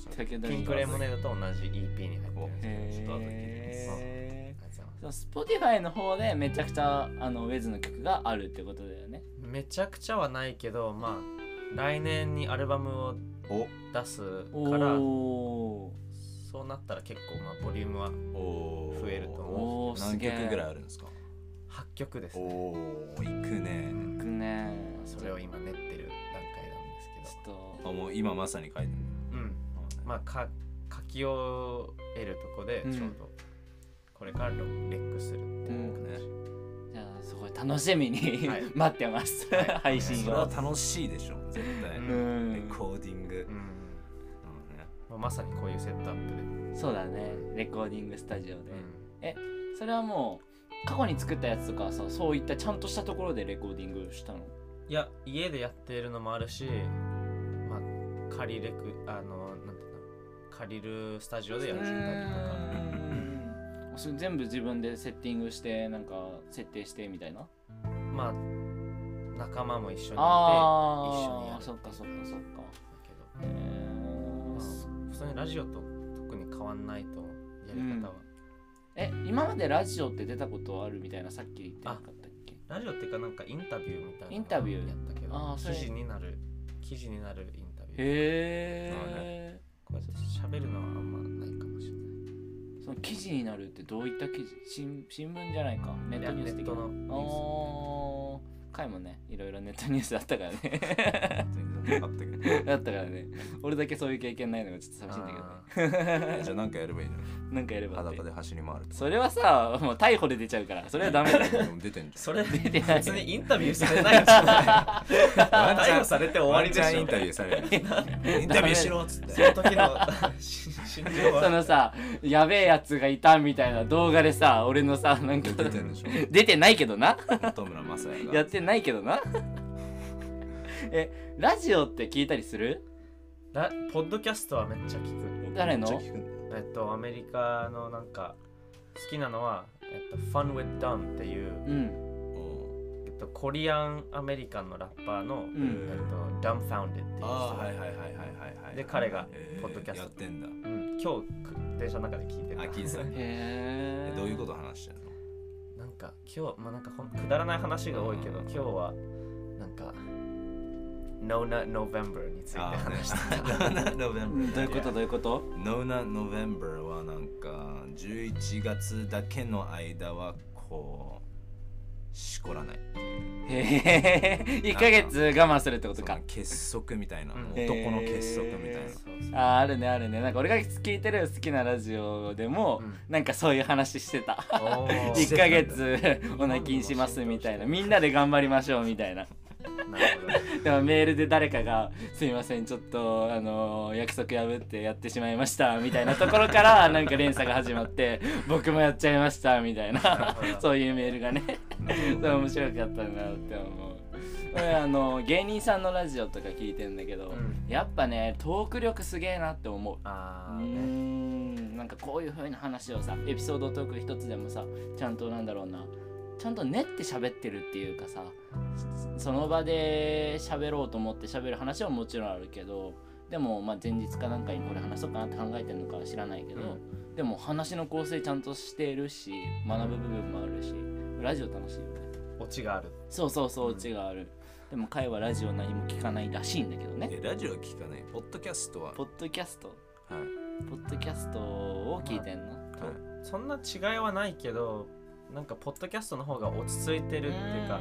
ピンクレモネードと同じ EP に入ってる。んですへちょっと後で聞いてみます。えありがとうございますそう Spotify の方でめちゃくちゃあのウェズの曲があるってことだよね。めちゃくちゃはないけどまあ来年にアルバムをお。出すからおそうなったら結構まあボリュームは増えると思おーす何曲ぐらいあるんですか？8曲ですおね。おーいくね。ーくね。それを今練ってる段階なんですけちょっと。あもう今まさに書いてるどうん。まあか書き終えるとこでちょうどこれからレックするっていう感じ、じゃあすごい楽しみに、はい。待ってます、はい。配信を。それは楽しいでしょ絶対。うん。レコーディング。うんまあ、まさにこういうセットアップで、そうだね。レコーディングスタジオで、うん。それはもう過去に作ったやつとかさそういったちゃんとしたところでレコーディングしたの？いや家でやってるのもあるし、まあ、借りれくあのなんていうんだろう借りるスタジオでやったりとか。うん。それ全部自分でセッティングしてなんか設定してみたいな？まあ仲間も一緒にいてあ一緒にやるそっかそっかそっか。だけど、へー。まあ、普通にラジオと特に変わんないとやり方は、え今までラジオって出たことあるみたいなさっき言ってなかったっけ？ラジオっていうかなんかインタビューみたいなのインタビュー。やったけどあーそれ。記事になる記事になるインタビュー。へえ、こうやって喋るのはあんまないかもしれない。その記事になるってどういった記事？新新聞じゃないか。ネットニュース的な。いやネットのニュース。あー回もねいろいろネットニュースあったからね。あったけど。あったからね。俺だけそういう経験ないのがちょっと寂しいんだけどね。え じゃあなんかやればいいのなんかやれば裸で走り回るとそれはさもう逮捕で出ちゃうから。それはダメだよ。出てんじそれ出てない。別にインタビューされないんじゃない。ゃ ん逮捕されて終わりでしょ。インタビューされるインタビューしろっつってその時のし心情は。そのさやべえやつがいたみたいな動画でさ俺のさなんか 出てないけどな。本村正也が。やってないけどな。えラジオって聞いたりする？ラポッドキャストはめっちゃ聞く。誰の？めっちゃ聞く。んだよえっとアメリカのなんか好きなのは、えっと、Fun with Dumb っていう、うん。おえっと、コリアンアメリカンのラッパーの、ん。えっと、Dumbfounded っていう人。ーああはいはいはいはいはいはい。で彼がえーポッドキャスト。やってんだ。うん、今日く電車の中で聞いてた。あ聞いてたへええどういうこと話してんの？か今日まあなんかほんくだらない話が多いけど今日はなんか No Nut November について話してた、あー November どういうこと？どういうこと？ノーナ・ノベンバーはなんか11月だけの間はこうしこらない。っていうへ。え1ヶ月我慢するってことか。結束みたいな、うん。男の結束みたいな、へそうそうあーあるねあるね。なんか俺が聞いてる好きなラジオでも、うん。なんかそういう話してた。おー。1ヶ月お泣きにしますみたいな。みんなで頑張りましょうみたいなでもメールで誰かが「すいませんちょっとあの約束破ってやってしまいました」みたいなところから なんか連鎖が始まって「僕もやっちゃいました」みたいな。そういうメールがね面白かったなって思う。俺あの芸人さんのラジオとか聞いてんだけど、うん。やっぱねトーク力すげえなって思う。あーね。んなんかこういう風な話をさエピソードトーク一つでもさちゃんとなんだろうなちゃんと練って喋ってるっていうかさその場で喋ろうと思って喋る話はもちろんあるけどでもまあ前日かなんかにこれ話そうかなって考えてるのかは知らないけど、でも話の構成ちゃんとしてるし学ぶ部分もあるしラジオ楽しいよね。オチがある。そうそうそうオチがある、でも会はラジオ何も聞かないらしいんだけどね。えラジオは聞かない？ポッドキャストは？ポッドキャスト。はい。ポッドキャストを聞いてんの、はい。そんな違いはないけどなんかポッドキャストの方が落ち着いてるっていうか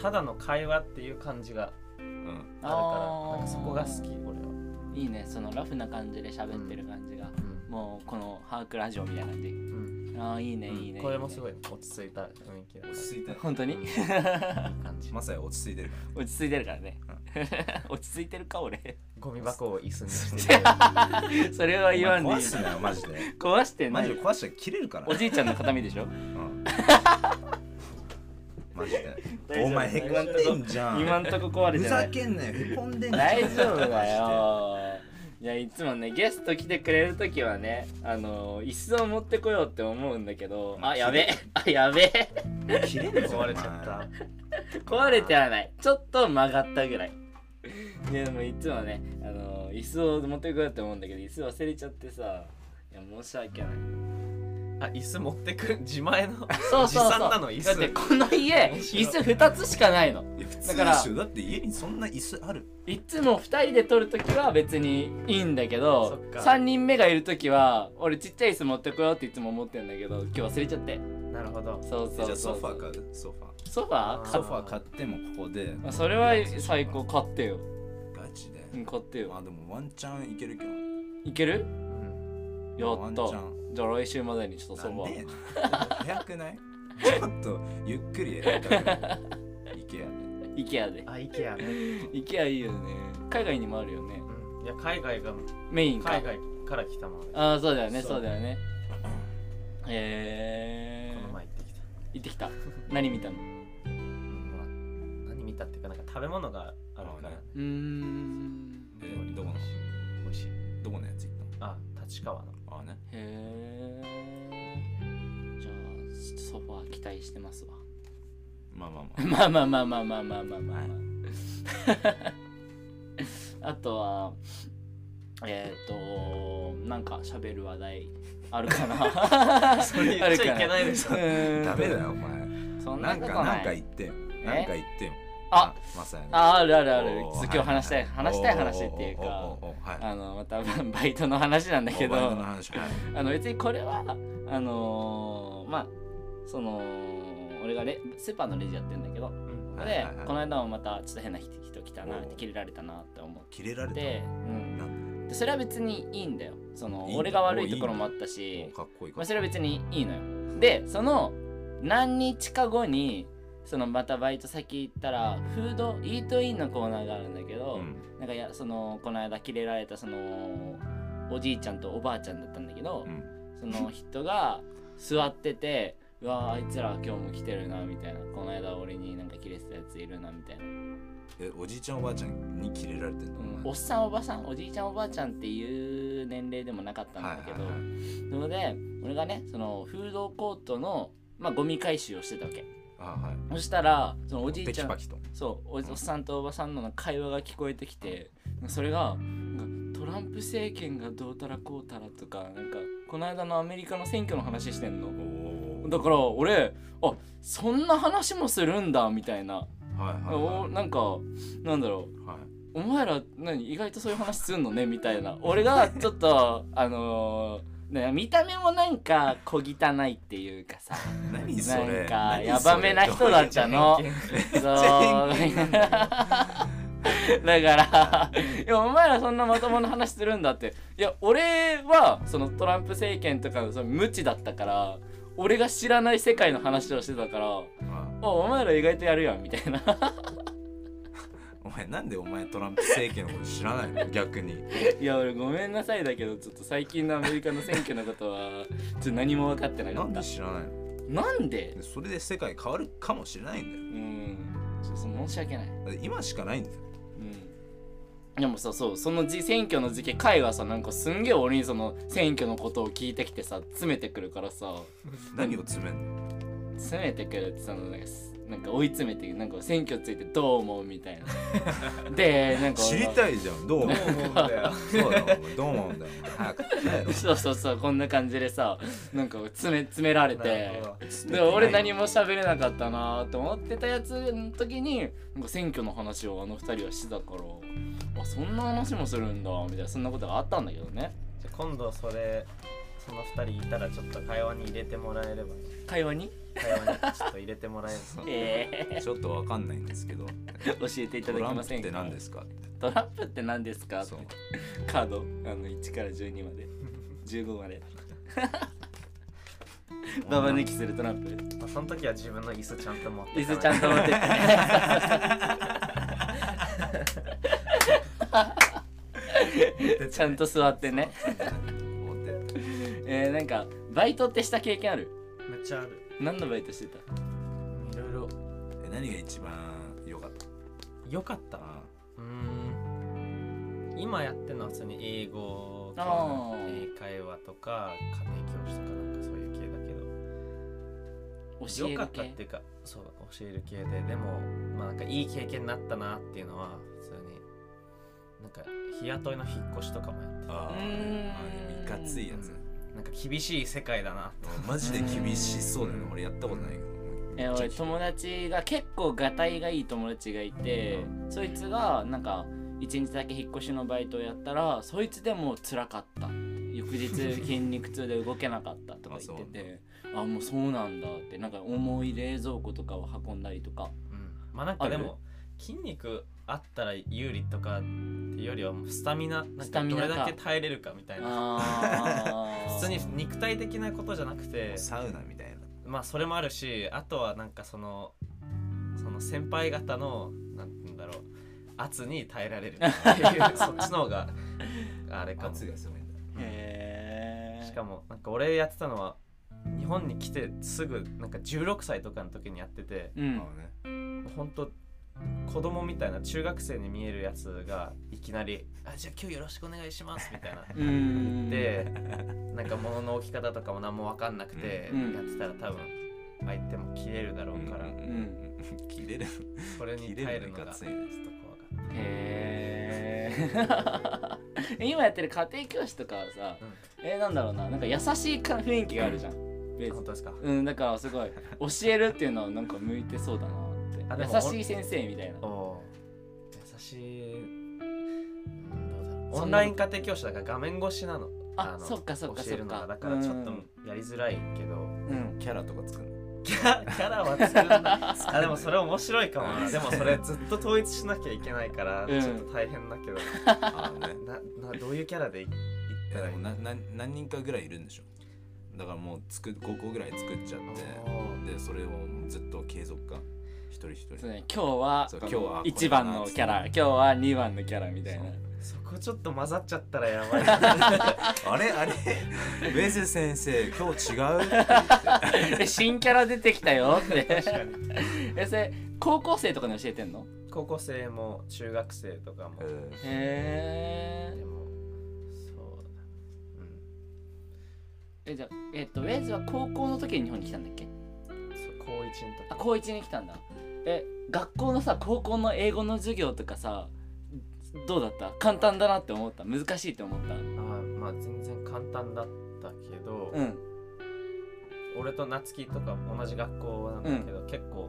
ただの会話っていう感じがうんあるからなんかそこが好き俺は、いいね。そのラフな感じで喋ってる感じが、もうこのハークラジオみたいな感じ。うんああいいねうんいいね。これもすいごい落ち着いた雰囲気だから。落ち着いてる本当に、感じ。まさや落ち着いてるか落ち着いてるからね。落ち着いてるか俺。ゴミ箱を椅子にして。それは言わんでいい。壊すなよマジで。壊してない。マジで壊したら切れるからおじいちゃんの形見でしょ？うん。マジで。お前へこんでんじゃん。今んとこ壊れふてない。ざけんなよ。へこんでんじゃん。大丈夫だよいやいつもねゲスト来てくれる時はねあの椅子を持ってこようって思うんだけどあやべ。え あやべ。え壊れちゃった壊れてはない。ちょっと曲がったぐらい。でもいつもねあの椅子を持ってこようって思うんだけど椅子忘れちゃってさいや申し訳ないあ椅子持ってくる自前のそうそうそう。持参なの？椅子。だってこの家面白い。椅子2つしかないの。いや普通だからでしょ。だって家にそんな椅子ある？いつも2人で撮るときは別にいいんだけどそっか。3人目がいるときは俺ちっちゃい椅子持ってこようっていつも思ってんだけど今日忘れちゃって。なるほど。そうそうじゃあソファー買う？ソファソファー？ソファー買ってもここで。あそれは最高買ってよ。ガチで。うん買ってよ。まあでもワンチャンいけるけど。いける？うん。やった。ワンチャンじゃあ来週までにちょっとソファなんでー早くない？ちょっとゆっくりやりたい IKEA で IKEA で。あ IKEA ね。IKEA いいよね。海外にもあるよね。うん。いや海外がメインか。海外から来たものでああそうだよねそう。そうだよね。へえこの前行ってきた。行ってきた。何見たの？うんまあ何見たっていうかなんか食べ物があるから。うーん。えーどこの？美味しい。どこのやつ行っあ立川のかね。へえじゃあソファー期待してますわ。まあまあまあ。まあまあまあまあまあまあまあ、あとはえっ、ー、となんか喋る話題あるかな？それ言っちゃいけないでしょ。ダメだよお前。そんななんかなんか言って。よなんか言ってよ。あまさに。ああるあるある。おーちょっと今日話したい話したい話っていうかあのまた バイトの話なんだけどおバイトの話はい。あの別にこれはあのーまあその俺がレスーパーのレジやってんだけどうん。で、この間もまたちょっと変な人来たなってキレられたなって思っ切れられたて、うん、で？それは別にいいんだよ。その俺が悪いところもあったしでかっこいいかまあ、それは別にいいのよ。でその何日か後にそのまたバイト先行ったらフードイートインのコーナーがあるんだけど、うん。なんかやそのこの間キレられたそのおじいちゃんとおばあちゃんだったんだけど、うん。その人が座っててうわあいつら今日も来てるなみたいな。この間俺になんかキレてたやついるなみたいな、えおじいちゃんおばあちゃんに切れられてんの？うん、おっさんおばさんおじいちゃんおばあちゃんっていう年齢でもなかったんだけど、はいはいはい。そので俺がねそのフードコートのまあゴミ回収をしてたわけそしたらそのおじいちゃんそうおおっさんとおばさんの会話が聞こえてきてそれがトランプ政権がどうたらこうたらとかなんかこの間のアメリカの選挙の話してんの。おだから俺あそんな話もするんだみたいな、はなんかなんだろう。いはい。お前ら何意外とそういう話すんのねみたいな。俺が ちょっとあのーね、見た目もなんか小汚いっていうかさ。何それ。なんかヤバめな人だったの。そう。だからいやお前らそんなまともな話するんだって。いや俺はそのトランプ政権とかのその無知だったから俺が知らない世界の話をしてたからあ。あお前ら意外とやるやんみたいなお前なんでお前トランプ政権のこと知らないの？逆に。いや俺ごめんなさいだけどちょっと最近のアメリカの選挙のことはちょっと何も分かってなかなんで知らないの？なんで？でそれで世界変わるかもしれないんだよ。うん。ちょっと申し訳ない。だって今しかないんだよ。うん。でもさそうそのじ選挙の時期会はさなんかすんげえ俺にその選挙のことを聞いてきてさ詰めてくるからさ。何を詰めんの？詰めてくるってそのなんかすなんか追い詰めてなんか選挙についてどう思うみたいな。でなんか知りたいじゃんどう思うどう思うんだよ。そうだどう思うんだよそうそうそうこんな感じでさなんか詰め詰められて。で俺何も喋れなかったなと思ってたやつの時になんか選挙の話をあの二人はしてたからあそんな話もするんだみたいなそんなことがあったんだけどね。じゃあ今度それその二人いたらちょっと会話に入れてもらえれば。会話に？会話にちょっと入れてもらえる。えちょっとわかんないんですけど。ー、教えていただけませんか？トランプって何ですか？トランプって何ですかカード。あの1から12まで。15まで。ババ抜きするトランプ。まあ、その時は自分の椅子ちゃんと持って椅子ちゃんと持って。ってねちゃんと座ってねえー、なんかバイトってした経験ある？めっちゃある。何のバイトしてた？いろいろえ何が一番良かっ良かったたうーん。今やってるのは普通に英語系英会話とか家庭教師とかなんかそういう系だけど。教える良かったっ系ていうかそう教える系で。でもまあなんかいい経験になったなっていうのは普通に。なんか日雇いの引っ越しとかもやってあうーん。あいかついやつなんか厳しい世界だな マジで厳しそうだよね俺やったことない。けどえー俺友達が結構がたいがいい友達がいてそいつがなんか一日だけ引っ越しのバイトをやったらそいつでも辛かった。翌日筋肉痛で動けなかったとか言っててあもうそうなんだってなんか重い冷蔵庫とかを運んだりとか。うん。まあなんかでも筋肉あったら有利とかっていうよりはもうスタミナなんかスタミナか。どれだけ耐えれるかみたいな。普通に肉体的なことじゃなくてサウナみたいな。まあそれもあるしあとはなんかそのその先輩方のなんて言うんだろう圧に耐えられるっていう そっちの方があれかも。圧がすごいんだ。へえしかもなんか俺やってたのは日本に来てすぐなんか16歳とかの時にやっててうん。ほんと子供みたいな中学生に見えるやつがいきなり「あじゃあ今日よろしくお願いします」みたいな。うーん。でなんか物の置き方とかも何も分かんなくてうん。やってたら多分相手も切れるだろうから、うん。ん。切れる。それに耐えるのがちょっと怖かった。へえ今やってる家庭教師とかはさ、えー、なんだろうな。なんか優しいか雰囲気があるじゃん、ベース本当ですか？うんだからすごい。教えるっていうのはなんか向いてそうだな。ってあでも優しい先生みたいな。優しい。うんどうだろう。オンライン家庭教師だから画面越しなの。のあそっかそっか教えるのそっかがだからちょっとうん。やりづらいけどうん。キャラとか作るの。キャキャラは作るんだ あでもそれ面白いかもな。でもそれずっと統一しなきゃいけないからうん。ちょっと大変だけど、ああねななどういうキャラでいいっいたらいいなな何人かぐらいいるんでしょだからもう作5個ぐらい作っちゃってでそれをずっと継続化一人一人。そうね今日はそう今日は1番のキャラ今日は2番のキャラみたいな。そこちょっと混ざっちゃったらやばい。あれあれ？ウェズ先生今日違う？って言ってえ新キャラ出てきたよ。って確かに。えそれ高校生とかに教えてんの？高校生も中学生とかも、うん。へえでもそうだ。えじゃあえっとウェイズは高校の時に日本に来たんだっけ？うんそう高1の時。あ高1に来たんだえ学校のさ高校の英語の授業とかさどうだった？簡単だなって思った？難しいって思った？あーまあ全然簡単だったけど、うん。俺と夏希とか同じ学校なんだけど、結構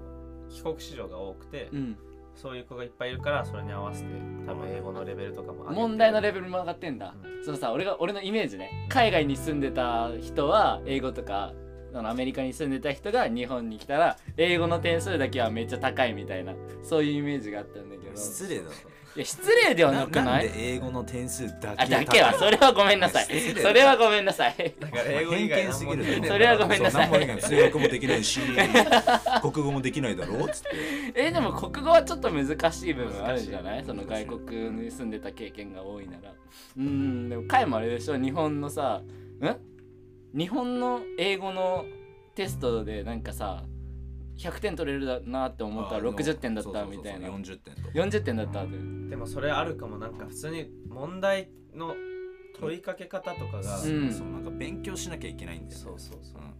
帰国子女が多くて、うん。そういう子がいっぱいいるからそれに合わせて多分英語のレベルとかも問題のレベルも上がってんだ、うそのさ俺が俺のイメージね。海外に住んでた人は英語とかあのアメリカに住んでた人が日本に来たら英語の点数だけはめっちゃ高いみたいなそういうイメージがあったんだけど。失礼だろいや失礼ではなくなない英語の点数だけあだけはそれはごめんなさい。それはごめんなさい。だから英語以外すぎるそれはごめんなさい。数学もできないし。国語もできないだろうっつって。えでも国語はちょっと難しい部分あるんじゃない？その外国に住んでた経験が多いなら。うんでもカイもあれでしょ？日本のさん？日本の英語のテストでなんかさ100点取れるだなって思ったら60点だったみたいなそうそうそう40点とか。40点だったって。でもそれあるかも。なんか普通に問題の問いかけ方とかが、うん。そうなんか勉強しなきゃいけないんだよね。そうそうそう。うん。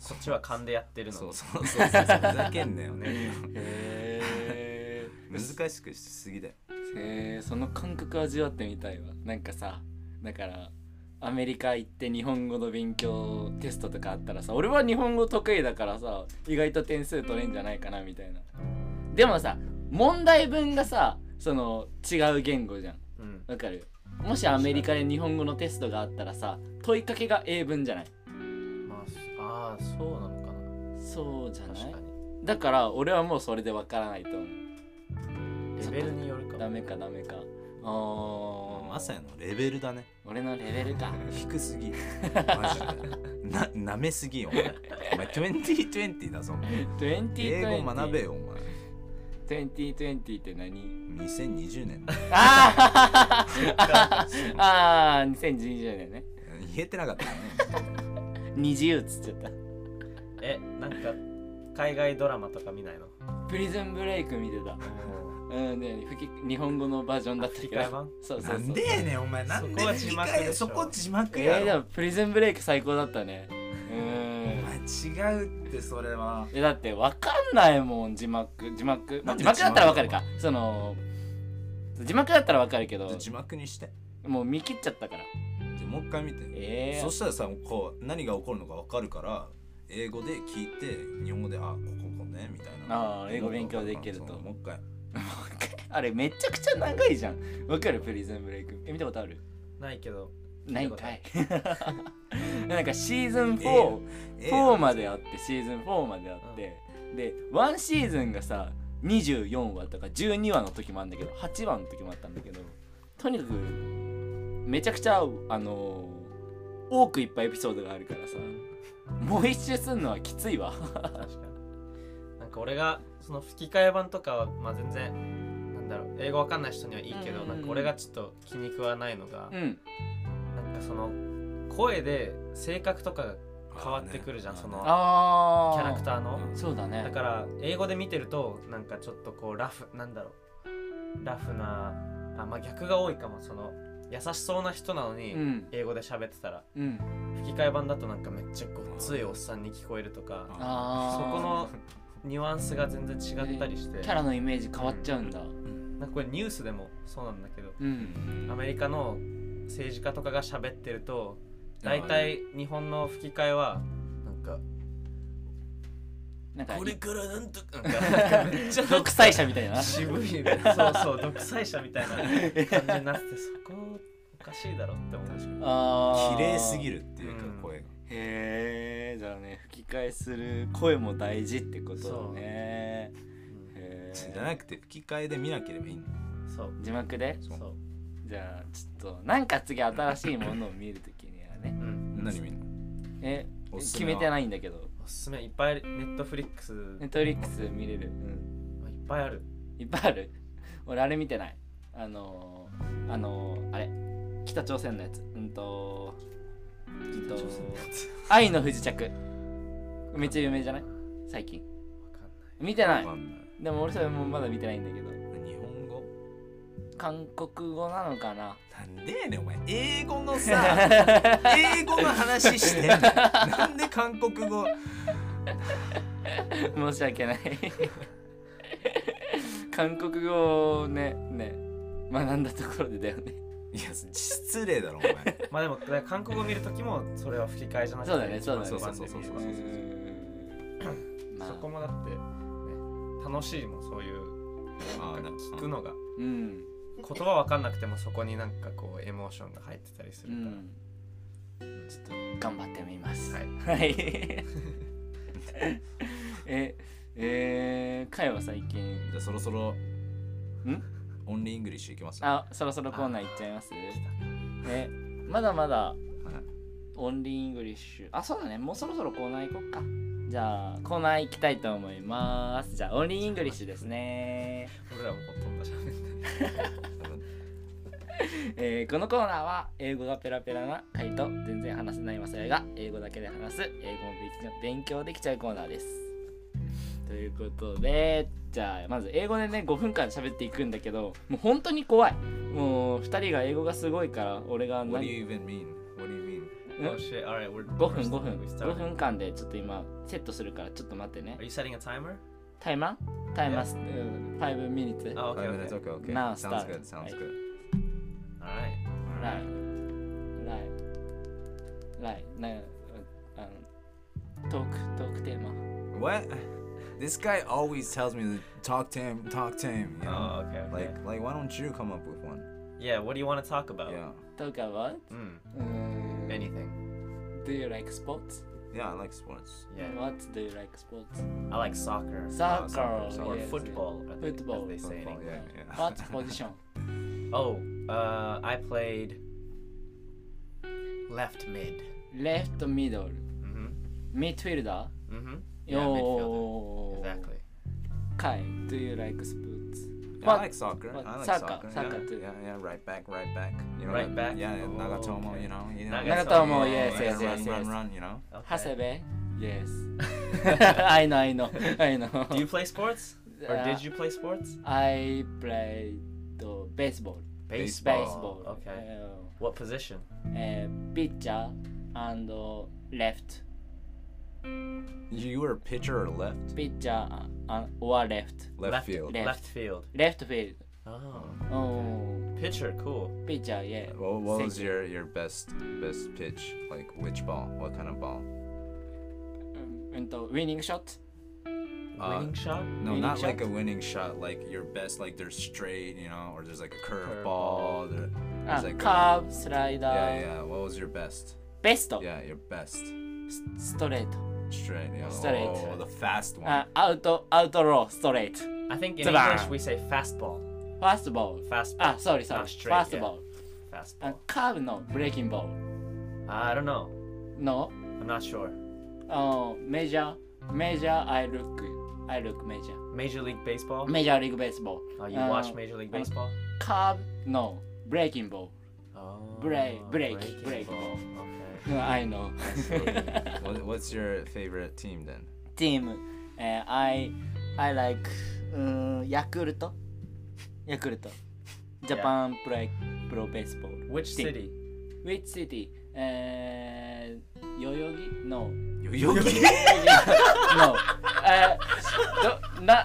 こっちは勘でやってるの。にそうそうそう。そうふざけんなよねへ難しくしすぎだよえその感覚味わってみたいわなんかさだからアメリカ行って日本語の勉強テストとかあったらさ俺は日本語得意だからさ意外と点数取れんじゃないかなみたいな。でもさ問題文がさその違う言語じゃん。うん。わかる？もしアメリカで日本語のテストがあったらさ問いかけが英文じゃない？まああーそうなのかな。そうじゃない？確かに。だから俺はもうそれでわからないと思う。レベルによるかもダメかダメか。あーまさやのレベルだね。俺のレベルか。低すぎ マジで。ななめすぎよお前。お前2020だぞ20英語学べよお前。2020って何？2020年。あー！あー！2020年ね。言えてなかったよね。二自由っつっちゃった。えなんか海外ドラマとか見ないの？プリズンブレイク見てたうんね日本語のバージョンだったけど吹き替え版？そうそうそう。なんでやねんお前。なんでそこは字そこ字幕えやろ、ー、でもプリズンブレイク最高だったね。うん。お前違うってそれは。えだってわかんないもん字幕。字幕、まあ、字幕だったらわかるか。その字幕だったらわかるけど。字幕にして。もう見切っちゃったから。じゃあもう一回見て、ええそしたらさこう何が起こるのか分かるから英語で聞いて日本語であこここねみたいな。あー英語勉強できると。もう一回 あれめちゃくちゃ長いじゃん。わかる？プリズンブレイク。え見たことある？ないけど。ないんかい。なんかシーズン4、え4まであってシーズン4まであって、で1シーズンがさ24話とか12話の時もあるんだけど8話の時もあったんだけどとにかくめちゃくちゃあのー多くいっぱいエピソードがあるからさもう一周すんのはきついわ。確かにか俺がその吹き替え版とかはまあ全然なんだろう英語わかんない人にはいいけど、うんなんか俺がちょっと気に食わないのが、うん。なんかその声で性格とかが変わってくるじゃん、そのキャラクターの、そうだね。だから英語で見てるとなんかちょっとこうラフなんだろう。ラフなあまあ逆が多いかもその優しそうな人なのに、うん。英語で喋ってたら。うん。吹き替え版だとなんかめっちゃごっついおっさんに聞こえるとかあー。そこのニュアンスが全然違ったりして。キャラのイメージ変わっちゃうんだ。なんかこれニュースでもそうなんだけどうん。アメリカの政治家とかが喋ってると大体日本の吹き替えはなんかなんかこれからなんとかなんかなんかめっちゃ独裁者みたいな。渋いね。そうそう 独裁者みたいな感じになっててそこおかしいだろって思う。あー。綺麗すぎるっていうかうん。声が、へえじゃあね替えする声も大事ってことだね。へえじゃなくて吹き替えで見なければいいんだよそう。字幕で？そう。じゃあちょっとなんか次新しいものを見るときにはね。うん。何見んの？え決めてないんだけど。おすすめいっぱい Netflix Netflix 見れる。うん。いっぱいある。いっぱいある？俺あれ見てない。あのー、あのー、あれ。北朝鮮のやつ。うんとうんと愛の不時着めっちゃ有名じゃない？最近。わかんない。見てない。わかんない。でも俺それもまだ見てないんだけど。日本語？韓国語なのかな？なんでやねんお前。英語のさ 英語の話してんの？なんで韓国語？申し訳ない。韓国語をねね学んだところでだよね。いや失礼だろお前。まあでも韓国語見るときもそれは吹き替えじゃなくてそうだねそうだね。そうそうそうそう版で見るうーんまあ。そこもだって、ね、楽しいもんそういうあなんか聞くのが。うん。言葉わかんなくてもそこになんかこうエモーションが入ってたりすうるから、ん。ちょっと頑張ってみます。はい。はい。ええー、かよは最近じゃあそろそろん？ only English いきます？あそろそろコーナー行っちゃいます？えまだまだはい。 Only English。あそうだね。もうそろそろコーナー行こっかじゃあコーナー行きたいと思いますじゃあ only English ですね俺らもほとんど喋ってえーこのコーナーは英語がペラペラな回と全然話せないマサヤが英語だけで話す英語を勉強できちゃうコーナーです。ということでじゃあまず英語でね5分間喋っていくんだけどもう本当に怖いもう2人が英語がすごいから俺が What do 何 you even mean? Oh shit, alright, we're 5分5分 we 5 started. 分間でちょっと今セットするからちょっと待ってね Are you setting a timer? タイマータイマース5 minutes Oh, okay, okay. okay, okay. Now sounds start. good, sounds good. Alright. Right. Right. Right. なあのトークトークテーマ What? This guy always tells me to talk to him, talk to him. You know? Oh, okay, okay. Like, like, why don't you come up with one? yeah, what do you want to talk about? Yeah, Talk about Mm, um, anything. Do you like sports? yeah, I like sports. Yeah. What do you like sports? I like soccer. Soccer, soccer, or yes, football. I think, Football. As they say Football, yeah, yeah. What position? Oh, uh, I played left mid. Left middle. Mm-hmm. Midfielder? Mm-hmm. Yeah, midfielder. Exactly. Kai, do you like sports? Yeah, I like soccer. what- I like soccer, soccer. soccer yeah. too. Yeah, yeah, right back, right back. You know, Right back? Yeah, yeah, Oh, Nagatomo, okay. you know. You know Nagatomo, yeah, yes, yeah, yes, run, yes, run, yes. run, you know. Okay. Hasebe? Yes. I know, I know, I know. Do you play sports? Or Uh, did you play sports? I played uh, baseball. Baseball. Baseball. Okay. What position? Uh, uh, pitcher and uh, left. You were pitcher or left? Pitcher uh, or left. Left, field. Left. Left field. Left field. Oh. Oh, Pitcher, cool. pitcher, yeah. What, what was your, your best best pitch? Like which ball? What kind of ball? Um, and the winning shot. Uh, Winning shot? No, Winning not like a winning shot. Like your best, like there's straight, you know, or there's like a curve Curve ball. There, Ah, there's like a- curve, slider. yeah, yeah. What was your best? Best. Yeah, your best. S- straight. Straight. Yeah. Straight. Oh, the fast one. Uh, out, out row, straight. I think in Ta-da. English we say fastball. Fastball. Fastball. Ah, sorry, sorry. Not straight, Fast yeah. Fastball. Uh, curve no, breaking ball. I don't know. No. I'm not sure. Uh, major, major. I look, I look major. Major League Baseball? Major League Baseball. Oh, you Uh, watch Major League uh, Baseball? Curve no, breaking ball. Oh. break- break- breaking break ball. ball. Okay. Uh, I know. What, what's your favorite team then? Team. Uh, I, I like um, Yakult. Yakult. Japan play pro baseball. Which Team. city? Which city? Uh, Yoyogi? No. Yoyogi. no. Uh, do, na,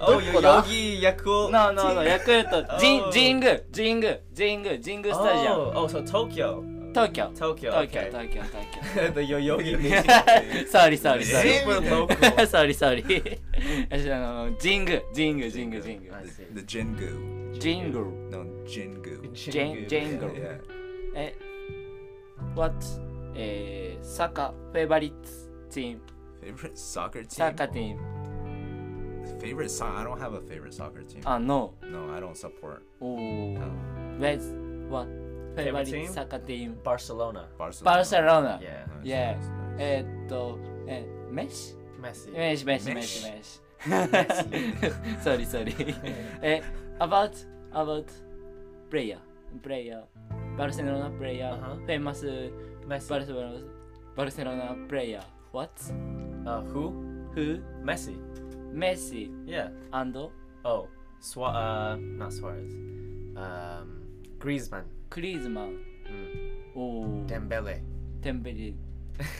Oh, Doko da? Yogi Yakult. no, no, no. Yakult. Jin, Oh. Jingu, Jingu, Jingu, Jingu Stadium. Oh, oh, so Tokyo. Tokyo. Tokyo. Tokyo, okay. Tokyo, Tokyo. the Yoyogi. sorry, sorry, sorry. Super local. sorry, sorry. 私あの、ジング、ジング、ジング、ジング。I see. The Jingu. ジング。No, Jingu. ジェン、ジェング。Yeah. え、what? えー、サッカー、フェイバリッツ、チーム、Favorite soccer team? サッカーチーム。Favorite soccer? I don't have a favorite soccer team. あ、no. No, I don't support おー。no. Where's what? フェイバリッ team? ツ、サッカーチーム。Barcelona. Barcelona. バルセロナ。Yeah. Nice, Yeah. nice, nice. えーっと、え、メッシ Messi. メッシ、メッシ、メッメッシ、シメッシ。sorry, sorry. え、about, about player, player, バルセロナ player, Uh-huh. famous Messi. バルセロナ、バルセロナ player. What? Uh, who? Who? Messi. Messi Yeah. and Oh, Swa. Uh, not Suarez. Um, Griezmann. Griezmann. Mm. おー、Dembele. テンベリ。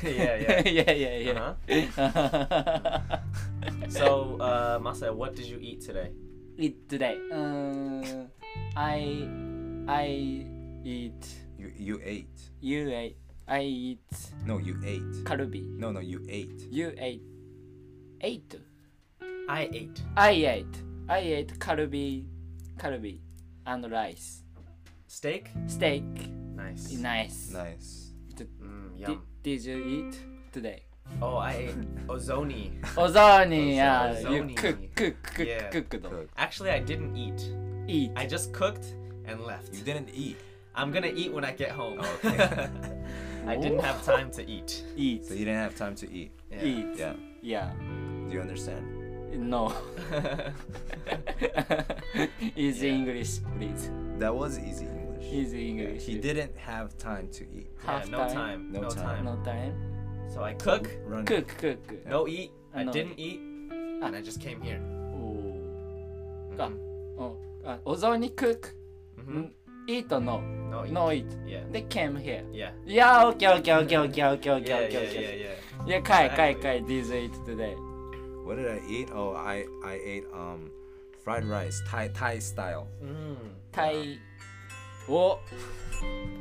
yeah, yeah. いやいやいや。Uh-huh. So, uh, Masa, what did you eat today? Eat today. うーん、I, I eat, You you ate. you ate, I eat No, you ate. カルビ。No, no, you ate. You ate. Ate. I ate. I ate. I ate カルビ、カルビ and rice. Steak? Steak. Nice. Nice. Nice. D- mm, yum. did you eat today? Oh, I ate ozoni. Ozoni, yeah. Ozoni. You cook, cook, cook, yeah. cook, cook. Actually, I didn't eat. Eat. I just cooked and left. You didn't eat. I'm gonna eat when I get home. Oh, okay. I didn't have time to eat. Eat. So you didn't have time to eat. Yeah. Eat. Yeah. Yeah. Do you understand? No. Is yeah. English, please. That was easy. Easy English. He didn't have time to eat. yeah, Half no time. time. No No, time. time. No time. So I cook, Run. Cook, cook. no eat. I No didn't eat, and I just came here. おー Mhm. おあお雑煮 cook. Mhm. Eat or no? No eat. No eat. Yeah. They came here. Yeah. いやー、オッケーオッケーオッケーオッケーオッケーオッケーオ Yeah, ッケー yeah, オッケ yeah, ー。yeah. いや、かいかい Exactly. かい、These eat today. What did I eat? Oh, I I ate um fried rice, Thai Thai style. Mm. タイを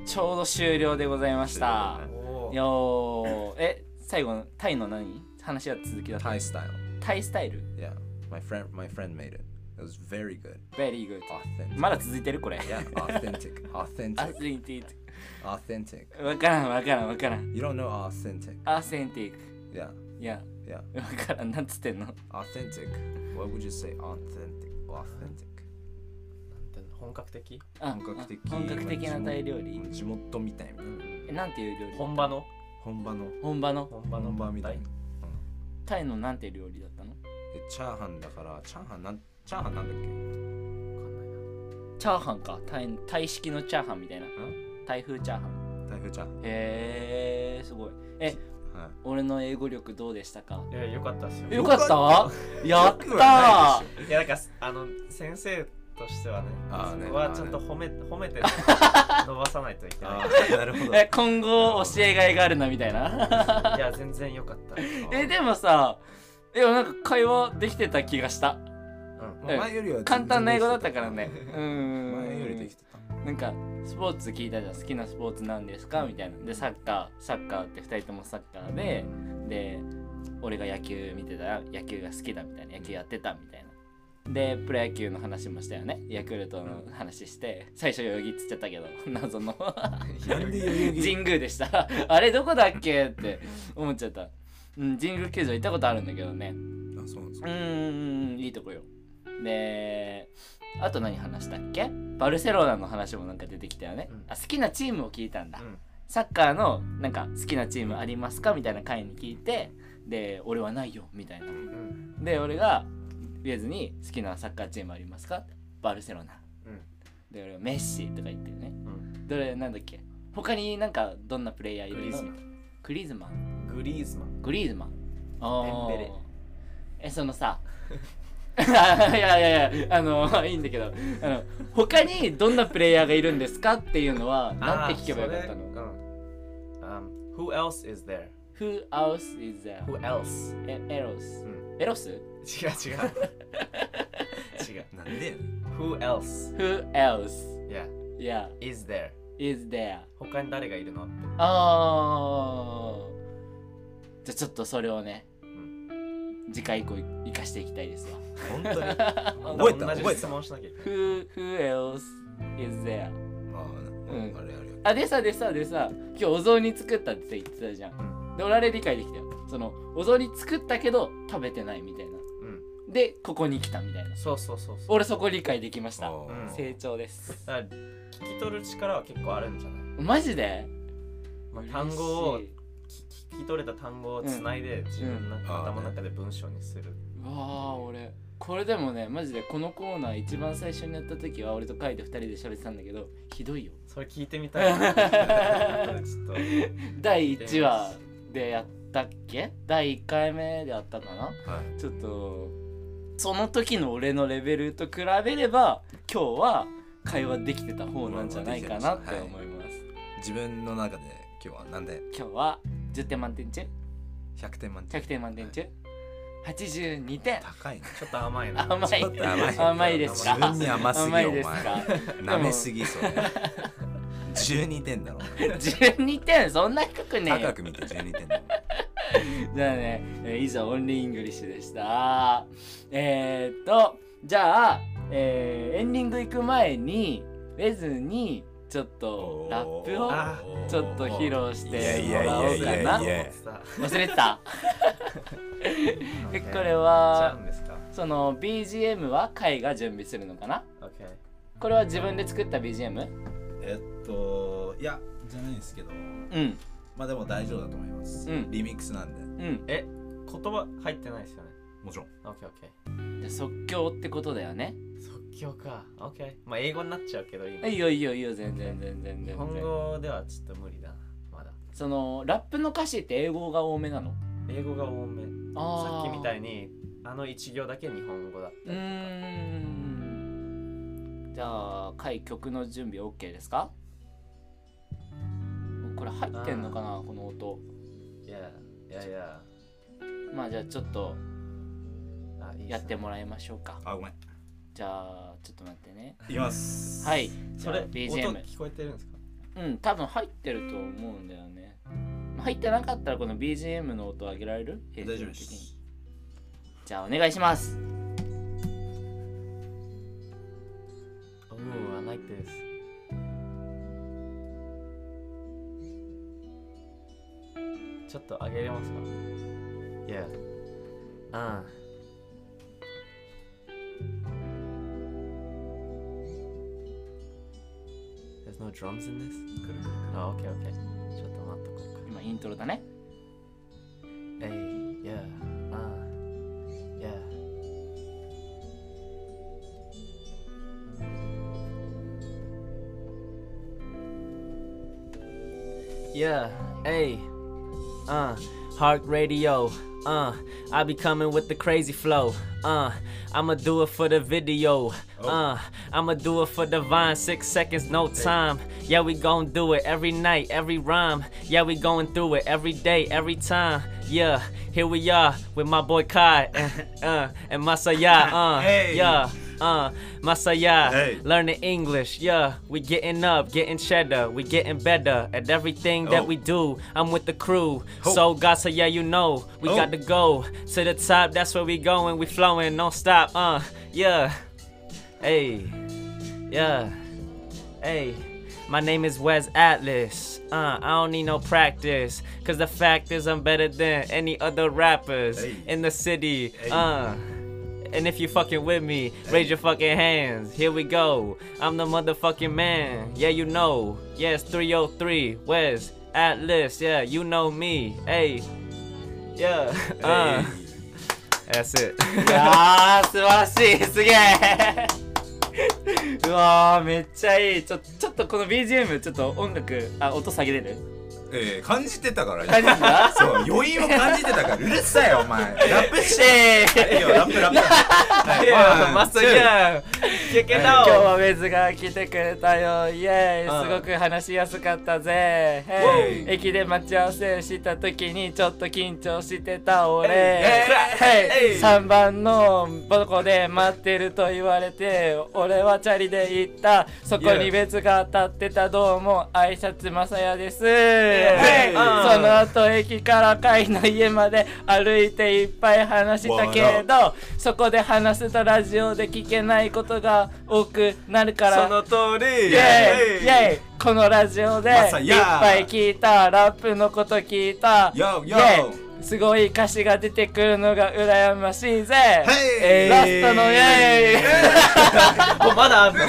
ちょうど終了でございました。Oh. よー、え、最後のタイの何話は続きだった。Thai style. タイスタイル Yeah. My friend my friend made it. It was very good. ?Very good. Authentic. まだ続いてるこれ。Yeah, authentic. ア Authentic. センティッ Authentic. ク。わからんわからんわからん。You don't know authentic. アセンティック。Yeah. いや、Yeah. わからん。なんつってんの Authentic. What would you say? Authentic. Authentic. 本格的？あ本格的。本格的なタイ料理？地元みたいな。え、なんていう料理本場の？本場の。本場の？本場の本場みたい。な。タイのなんて料理だったの？えチャーハンだからチャーハンなんチャーハンなんだっけ？チャーハンか。タイタイ式のチャーハンみたいな。台風チャーハン。台風チャーハン。へえすごい。えはい。俺の英語力どうでしたか？いやよかったっすよ。よかった？やったいやなんかあの先生としてはねあーねそこはちゃんと褒め褒めて 伸ばさないといけない。なるほど。え 今後教えがいがあるなみたいな。いや全然よかった。えでもさでもなんか会話できてた気がした。うん。まあ前よりは簡単な英語だったからね。う前よりでんきてた。なんかスポーツ聞いたじゃん好きなスポーツなんですか？みたいな。でサッカーサッカーって2人ともサッカーでで俺が野球見てたら野球が好きだみたいな野球やってたみたいなでプロ野球の話もしたよね。ヤクルトの話して最初代々木っつっちゃったけど 謎の。神宮でした。あれどこだっけって思っちゃった。うん神宮球場行ったことあるんだけどね。あそうなんですか。うーんいいとこよ。であと何話したっけ？バルセロナの話もなんか出てきたよね、うん。あ好きなチームを聞いたんだ、うん。サッカーのなんか好きなチームありますか？みたいな回に聞いてで俺はないよみたいな。うん。で俺が言えずに好きなサッカーチームありますか？バルセロナ。うん。で俺はメッシとか言ってるね。うん。どれなんだっけ？他になんかどんなプレイヤーいるの？グリーズマン。グリーズマン。グリーズマン。グリーズマン。あえそのさ。いやいやいやあのいいんだけど。あの他にどんなプレイヤーがいるんですかっていうのはなんて聞けばよかったの？うん。Um, Who else is there? Who else is there? Who else? えエロスうん。エロス違う違う。違う。なんで Who else? Who else? Yeah. Yeah. Is there? is there? 他に誰がいるの？ってあー。じゃあちょっとそれをねん。次回以降生かしていきたいですわ。本当に？覚 覚えた？同じ覚えた？質問しなきゃ。Who, who else is there? まあ、うん。あれあれあでさでさでさ今日お雑煮作ったって言ってたじゃん、で俺あれ理解できたよ。そのお雑煮作ったけど食べてないみたいな。うんでここに来たみたいな。そうそうそうそう。俺そこ理解できました。成長です。だから聞き取る力は結構あるんじゃない、マジで？まあ、単語を嬉しい。聞聞き取れた単語をつないで自分のうん。頭の中で文章にする、うわあ俺。これでもねマジでこのコーナー一番最初にやった時は俺とカイで2人で喋ってたんだけどひどいよ。それ聞いてみたいな。後 でちょっと。第1話でやったっけ？第1回目でやったかな？はい。ちょっとその時の俺のレベルと比べれば今日は会話できてた方なんじゃないかなって思います、自分の中で今日はなんで？今日は10点満点中？100点満点。100点満点中？82点。高いね。ちょっと甘いな。甘い。ちょっと甘い。甘いですか？自分に甘すぎ甘いよお前。ですか？舐めすぎそれ12点だろ。12点？そんな低くねえよ。高く見て12点だろ じゃあね、えー以上 only English でした。えー、っとじゃあ、えーエンディング行く前にウェズにちょっとラップをあちょっと披露してもらおうかな。忘れてた。えこれはその BGM はカイが準備するのかな？これは自分で作った BGM? えっといやじゃないんですけど。うんまあでも大丈夫だと思います。うん。リミックスなんで。うん。え言葉入ってないですよね。もちろん。OKOK で即興ってことだよね。即興か。OK まあ英語になっちゃうけどいいいいよいいよいいよ全然全然全日然。本語ではちょっと無理だな。まだ。そのラップの歌詞って英語が多めなの？英語が多め。あさっきみたいいにあの一行だけ日本語だったうりとか。ーん。じゃあ回曲の準備 OK ですか？これ入ってんのかなこの音。いやいやいや。まあじゃあちょっとやってもらいましょうか。あごめん。じゃあちょっと待ってね。いきます。はい。それ BGM 聞こえてるんですか？うん多分入ってると思うんだよね。入ってなかったらこの BGM の音上げられる？大丈夫です。じゃあお願いします。おお I like this ちょっと上げれますか？Yeah. うん。There's no drums in this? くるくる。OK、OK。ちょっと待っとこうか。今、イントロだね。えい、Yeah. あ、Yeah. いや、え。Uh, Heart Radio, uh, I be coming with the crazy flow, uh, I'ma do it for the video, uh, I'ma do it for the vine, six seconds, no time. Yeah, we gon' do it every night, every rhyme. Yeah, we going through it every day, every time. Yeah, here we are with my boy Kai and, uh, and Masaya, uh, Hey. yeah. Uh, Masaya, Hey. learning English, yeah. We getting up, getting cheddar, we getting better at everything that Oh. we do. I'm with the crew, Oh. so Gasa, yeah, you know, we Oh. got to go to the top. That's where we going, we flowing, don't stop. Uh, yeah, hey, yeah, hey. My name is Wes Atlas. Uh, I don't need no practice. Cause the fact is, I'm better than any other rappers Hey. in the city. Hey. Uh, and if you fucking with me, raise your fucking hands. Here we go. I'm the motherfucking man. Yeah, you know. Yes, 303. Wes Atlas. Yeah, you know me. Hey. Yeah. Uh, that's it. いやー素晴らしいすげえうわーめっちゃいいちょちょっとこの BGM ちょっと音楽あ音下げれる えー、感じてたから。感じてた？そう余韻を感じてたから。うるさいよお前。ラップしえーいいよラップラップ。はい。ワン Master, ツー。yeah. Kick it 今.日はウェズが来てくれたよ。イエーうん。イすごく話しやすかったぜ。駅で待ち合わせした時にちょっと緊張してた俺。ヘイヘイ3番のどこで待ってると言われて俺はチャリで行った。そこに別が立ってた。どうも挨拶まさやですその後駅から会の家まで歩いていっぱい話したけれどそこで話すとラジオで聞けないことが多くなるから。その通り。イエイ。イエイ。このラジオでいっぱい聞いた。ラップのこと聞いた。イヨーエイすごい歌詞が出てくるのが羨ましいぜ。ヘイラストのイエイ。おまだあんの？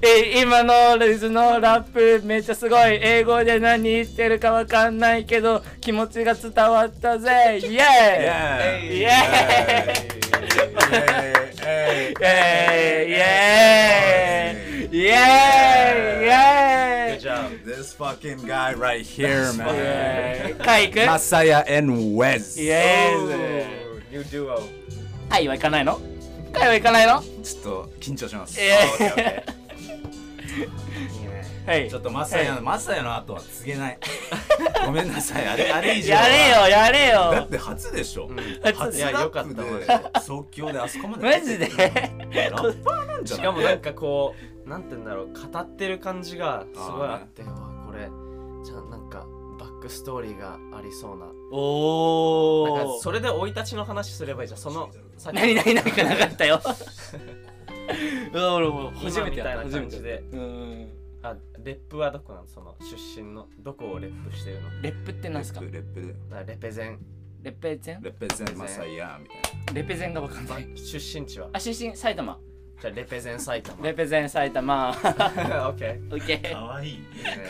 え今のレズのラップめっちゃすごい。英語で何言ってるかわかんないけど気持ちが伝わったぜ。イエイ。イエイイエイイエイイエイイエイイエ Good job. This fucking guy right here, イ man. カイ君 Masaya and Wes. イエーイ New duo. はいは行かないのはいは行かないのちょっと緊張します。イエーはい。ーちょっとマサヤのマサヤの後は告げない。ごめんなさい。あれあれ以上やは。れよやれよ。だって初でしょ。初初いやラップよかったで即興であそこまで。マジで？ラッパーなんじゃない？しかもなんかこうなんて言うんだろう語ってる感じがすごいあって。わこれじゃあなんかバックストーリーがありそうな。おおなんかそれで生い立ちの話すればいいじゃん。その何何なんかなかったよ。うわ俺もう初めてやった今みたいな感じで。初めてうん。あ rep はどこなのその出身のどこを rep してるの？ Rep ってなんすか？ Rep rep で。だからレペゼン？レペゼン？レペゼンマサヤみたいな。レペゼンがわかんない。出身地は？あ出身埼玉。じゃあレペゼン埼玉。レペゼン埼玉。オッケーオッケー可愛いい。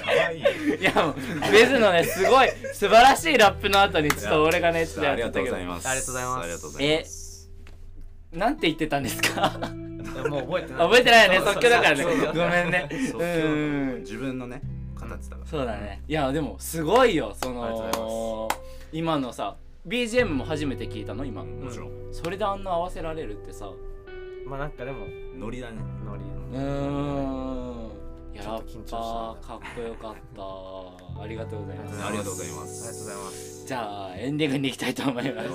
可可愛いい。いやもうベズのねすごい素晴らしいラップの後にちょっと俺がねちょっとやありがとってたけど。うございます。ありがとうございます。ありがとうございます。なんて言ってたんですか？もう覚えてない。覚えてないよね。即興だからね。ごめんね。うん。自分のね語ってたから。そうだね。いやでもすごいよ。そありがとうございの今のさ BGM も初めて聞いたの？今。もちろん。それであんな合わせられるってさ。まあなんかでもノリだね。ノリ。うーん。いやっと緊張した。やっぱかっこよかった。ありがとうございます。ありがとうございまありがとうごす。ざいます。じゃあエンディングに行きたいと思います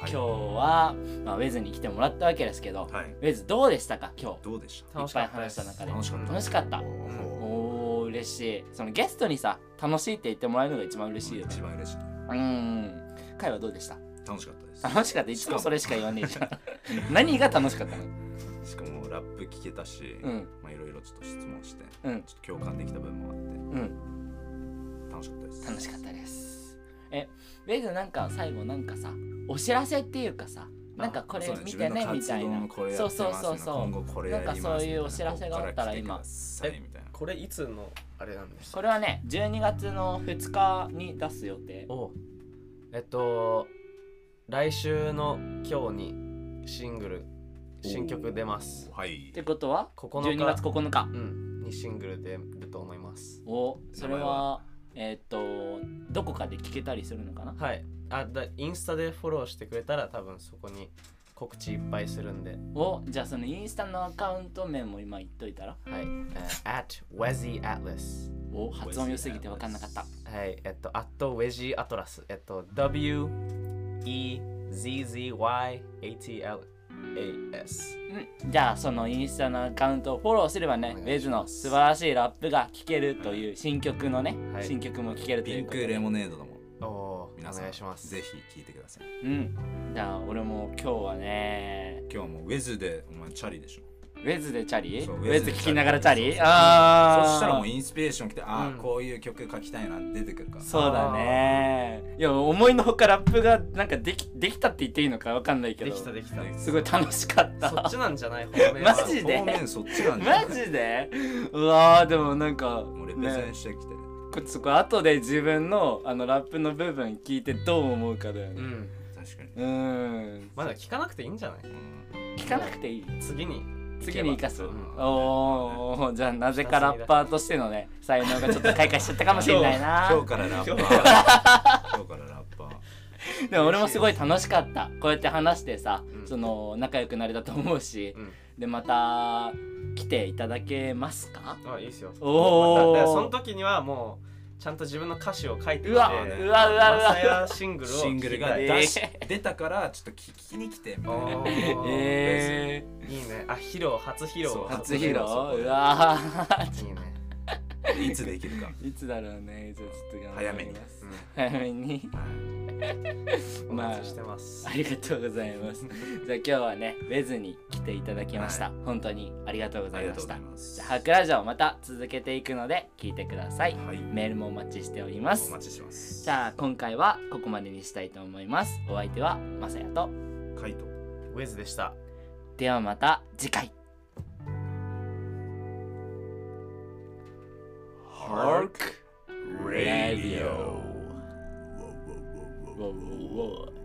今日は、まあ、ウェズに来てもらったわけですけど、はい。ウェズどうでしたか？今日。どうでした？いっぱい話した中で。楽しかった。楽しかった。おー。おー嬉しい。そのゲストにさ楽しいって言ってもらえるのが一番嬉しいよね。一番嬉しい。うん。会はどうでした？楽しかったです。楽しかった？いつもそれしか言わねえじゃん。何が楽しかったの？しかもラップ聞けたし、うん。まあいろいろちょっと質問して、うん。ちょっと共感できた部分もあって。うん。楽しかったです。楽しかったです。えウェズなんか最後なんかさお知らせっていうかさなんかこれ見てねみたいな。そうそうそうそう。な。んかそういうお知らせがあったら今。これいつのあれなんですか？これはね12月の2日に出す予定。おえっと来週の今日にシングル新曲出ます。はい。ってことは？9日。12月9日。うん。2シングルでると思います。おそれは？えーっとどこかで聞けたりするのかな？はい。あだインスタでフォローしてくれたら多分そこに告知いっぱいするんで。おじゃあそのインスタのアカウント名も今言っといたら？はい、えー at Wezzy Atlas お発音良すぎて分かんなかった。はい。えっと at Wezzy Atlas えっと W E Z Z Y A T L A S うんじゃあそのインスタのアカウントをフォローすればねおウェズの素晴らしいラップが聴けるという新曲のね、はい。新曲も聴けるとピンいうことで。クレモネードのもおお皆さんお願いします。ぜひ聴いてください。うん。じゃあ俺も今日はね今日はもうウェズでお前チャリでしょウェズでチャリ？ウェズ聴きながらチャリ？ああそしたらもうインスピレーション来てああ、うんこういう曲書きたいなって出てくるから。そうだね。いや思いのほかラップがなんかできできたって言っていいのかわかんないけど。できたできた。すごい楽しかった。そっちなんじゃない？方面は。マジで？方面そっちなんじゃない？マジで？うわーでもなんかもうレペゼねンしてきて、こそこ後で自分のあのラップの部分聞いてどう思うかだよね。うん。確かに、うーん。まだ聞かなくていいんじゃない？うん聞かなくていい。次に次に生かす、うんおおじゃあなぜかラッパーとしてのね才能がちょっと開花しちゃったかもしれないな。今日からラッパー。今今日からラッパー。でも俺もすごい楽しかった。こうやって話してさ、うん。その仲良くなれたと思うし、うん。でまた来ていただけますか？あいいっすよ。おー。だからその時にはもうちゃんと自分の歌詞を書いてきてうわねうわうわうわ。マサヤシングルをシングルが聞きえー出し、出たからちょっと聞きに来てみたいな。えい。いね。あ披露初披露そうー、初披露。そううわいいね。いつできるか、ーいつだろうね。じゃあちょっと頑張早めにります。うん早めに。おまあ待ちしてます。ありがとうございます。じゃあ今日はねウェズに来ていただきました、は本当にありがとうございました。じゃあハクラジオまた続けていくので聞いてください。はい。メールもお待ちしております。お待ちしてます。じゃあ今回はここまでにしたいと思います。お相手はまさやと。カイトウェズでした。ではまた次回。Hark Radio Whoa, whoa, whoa.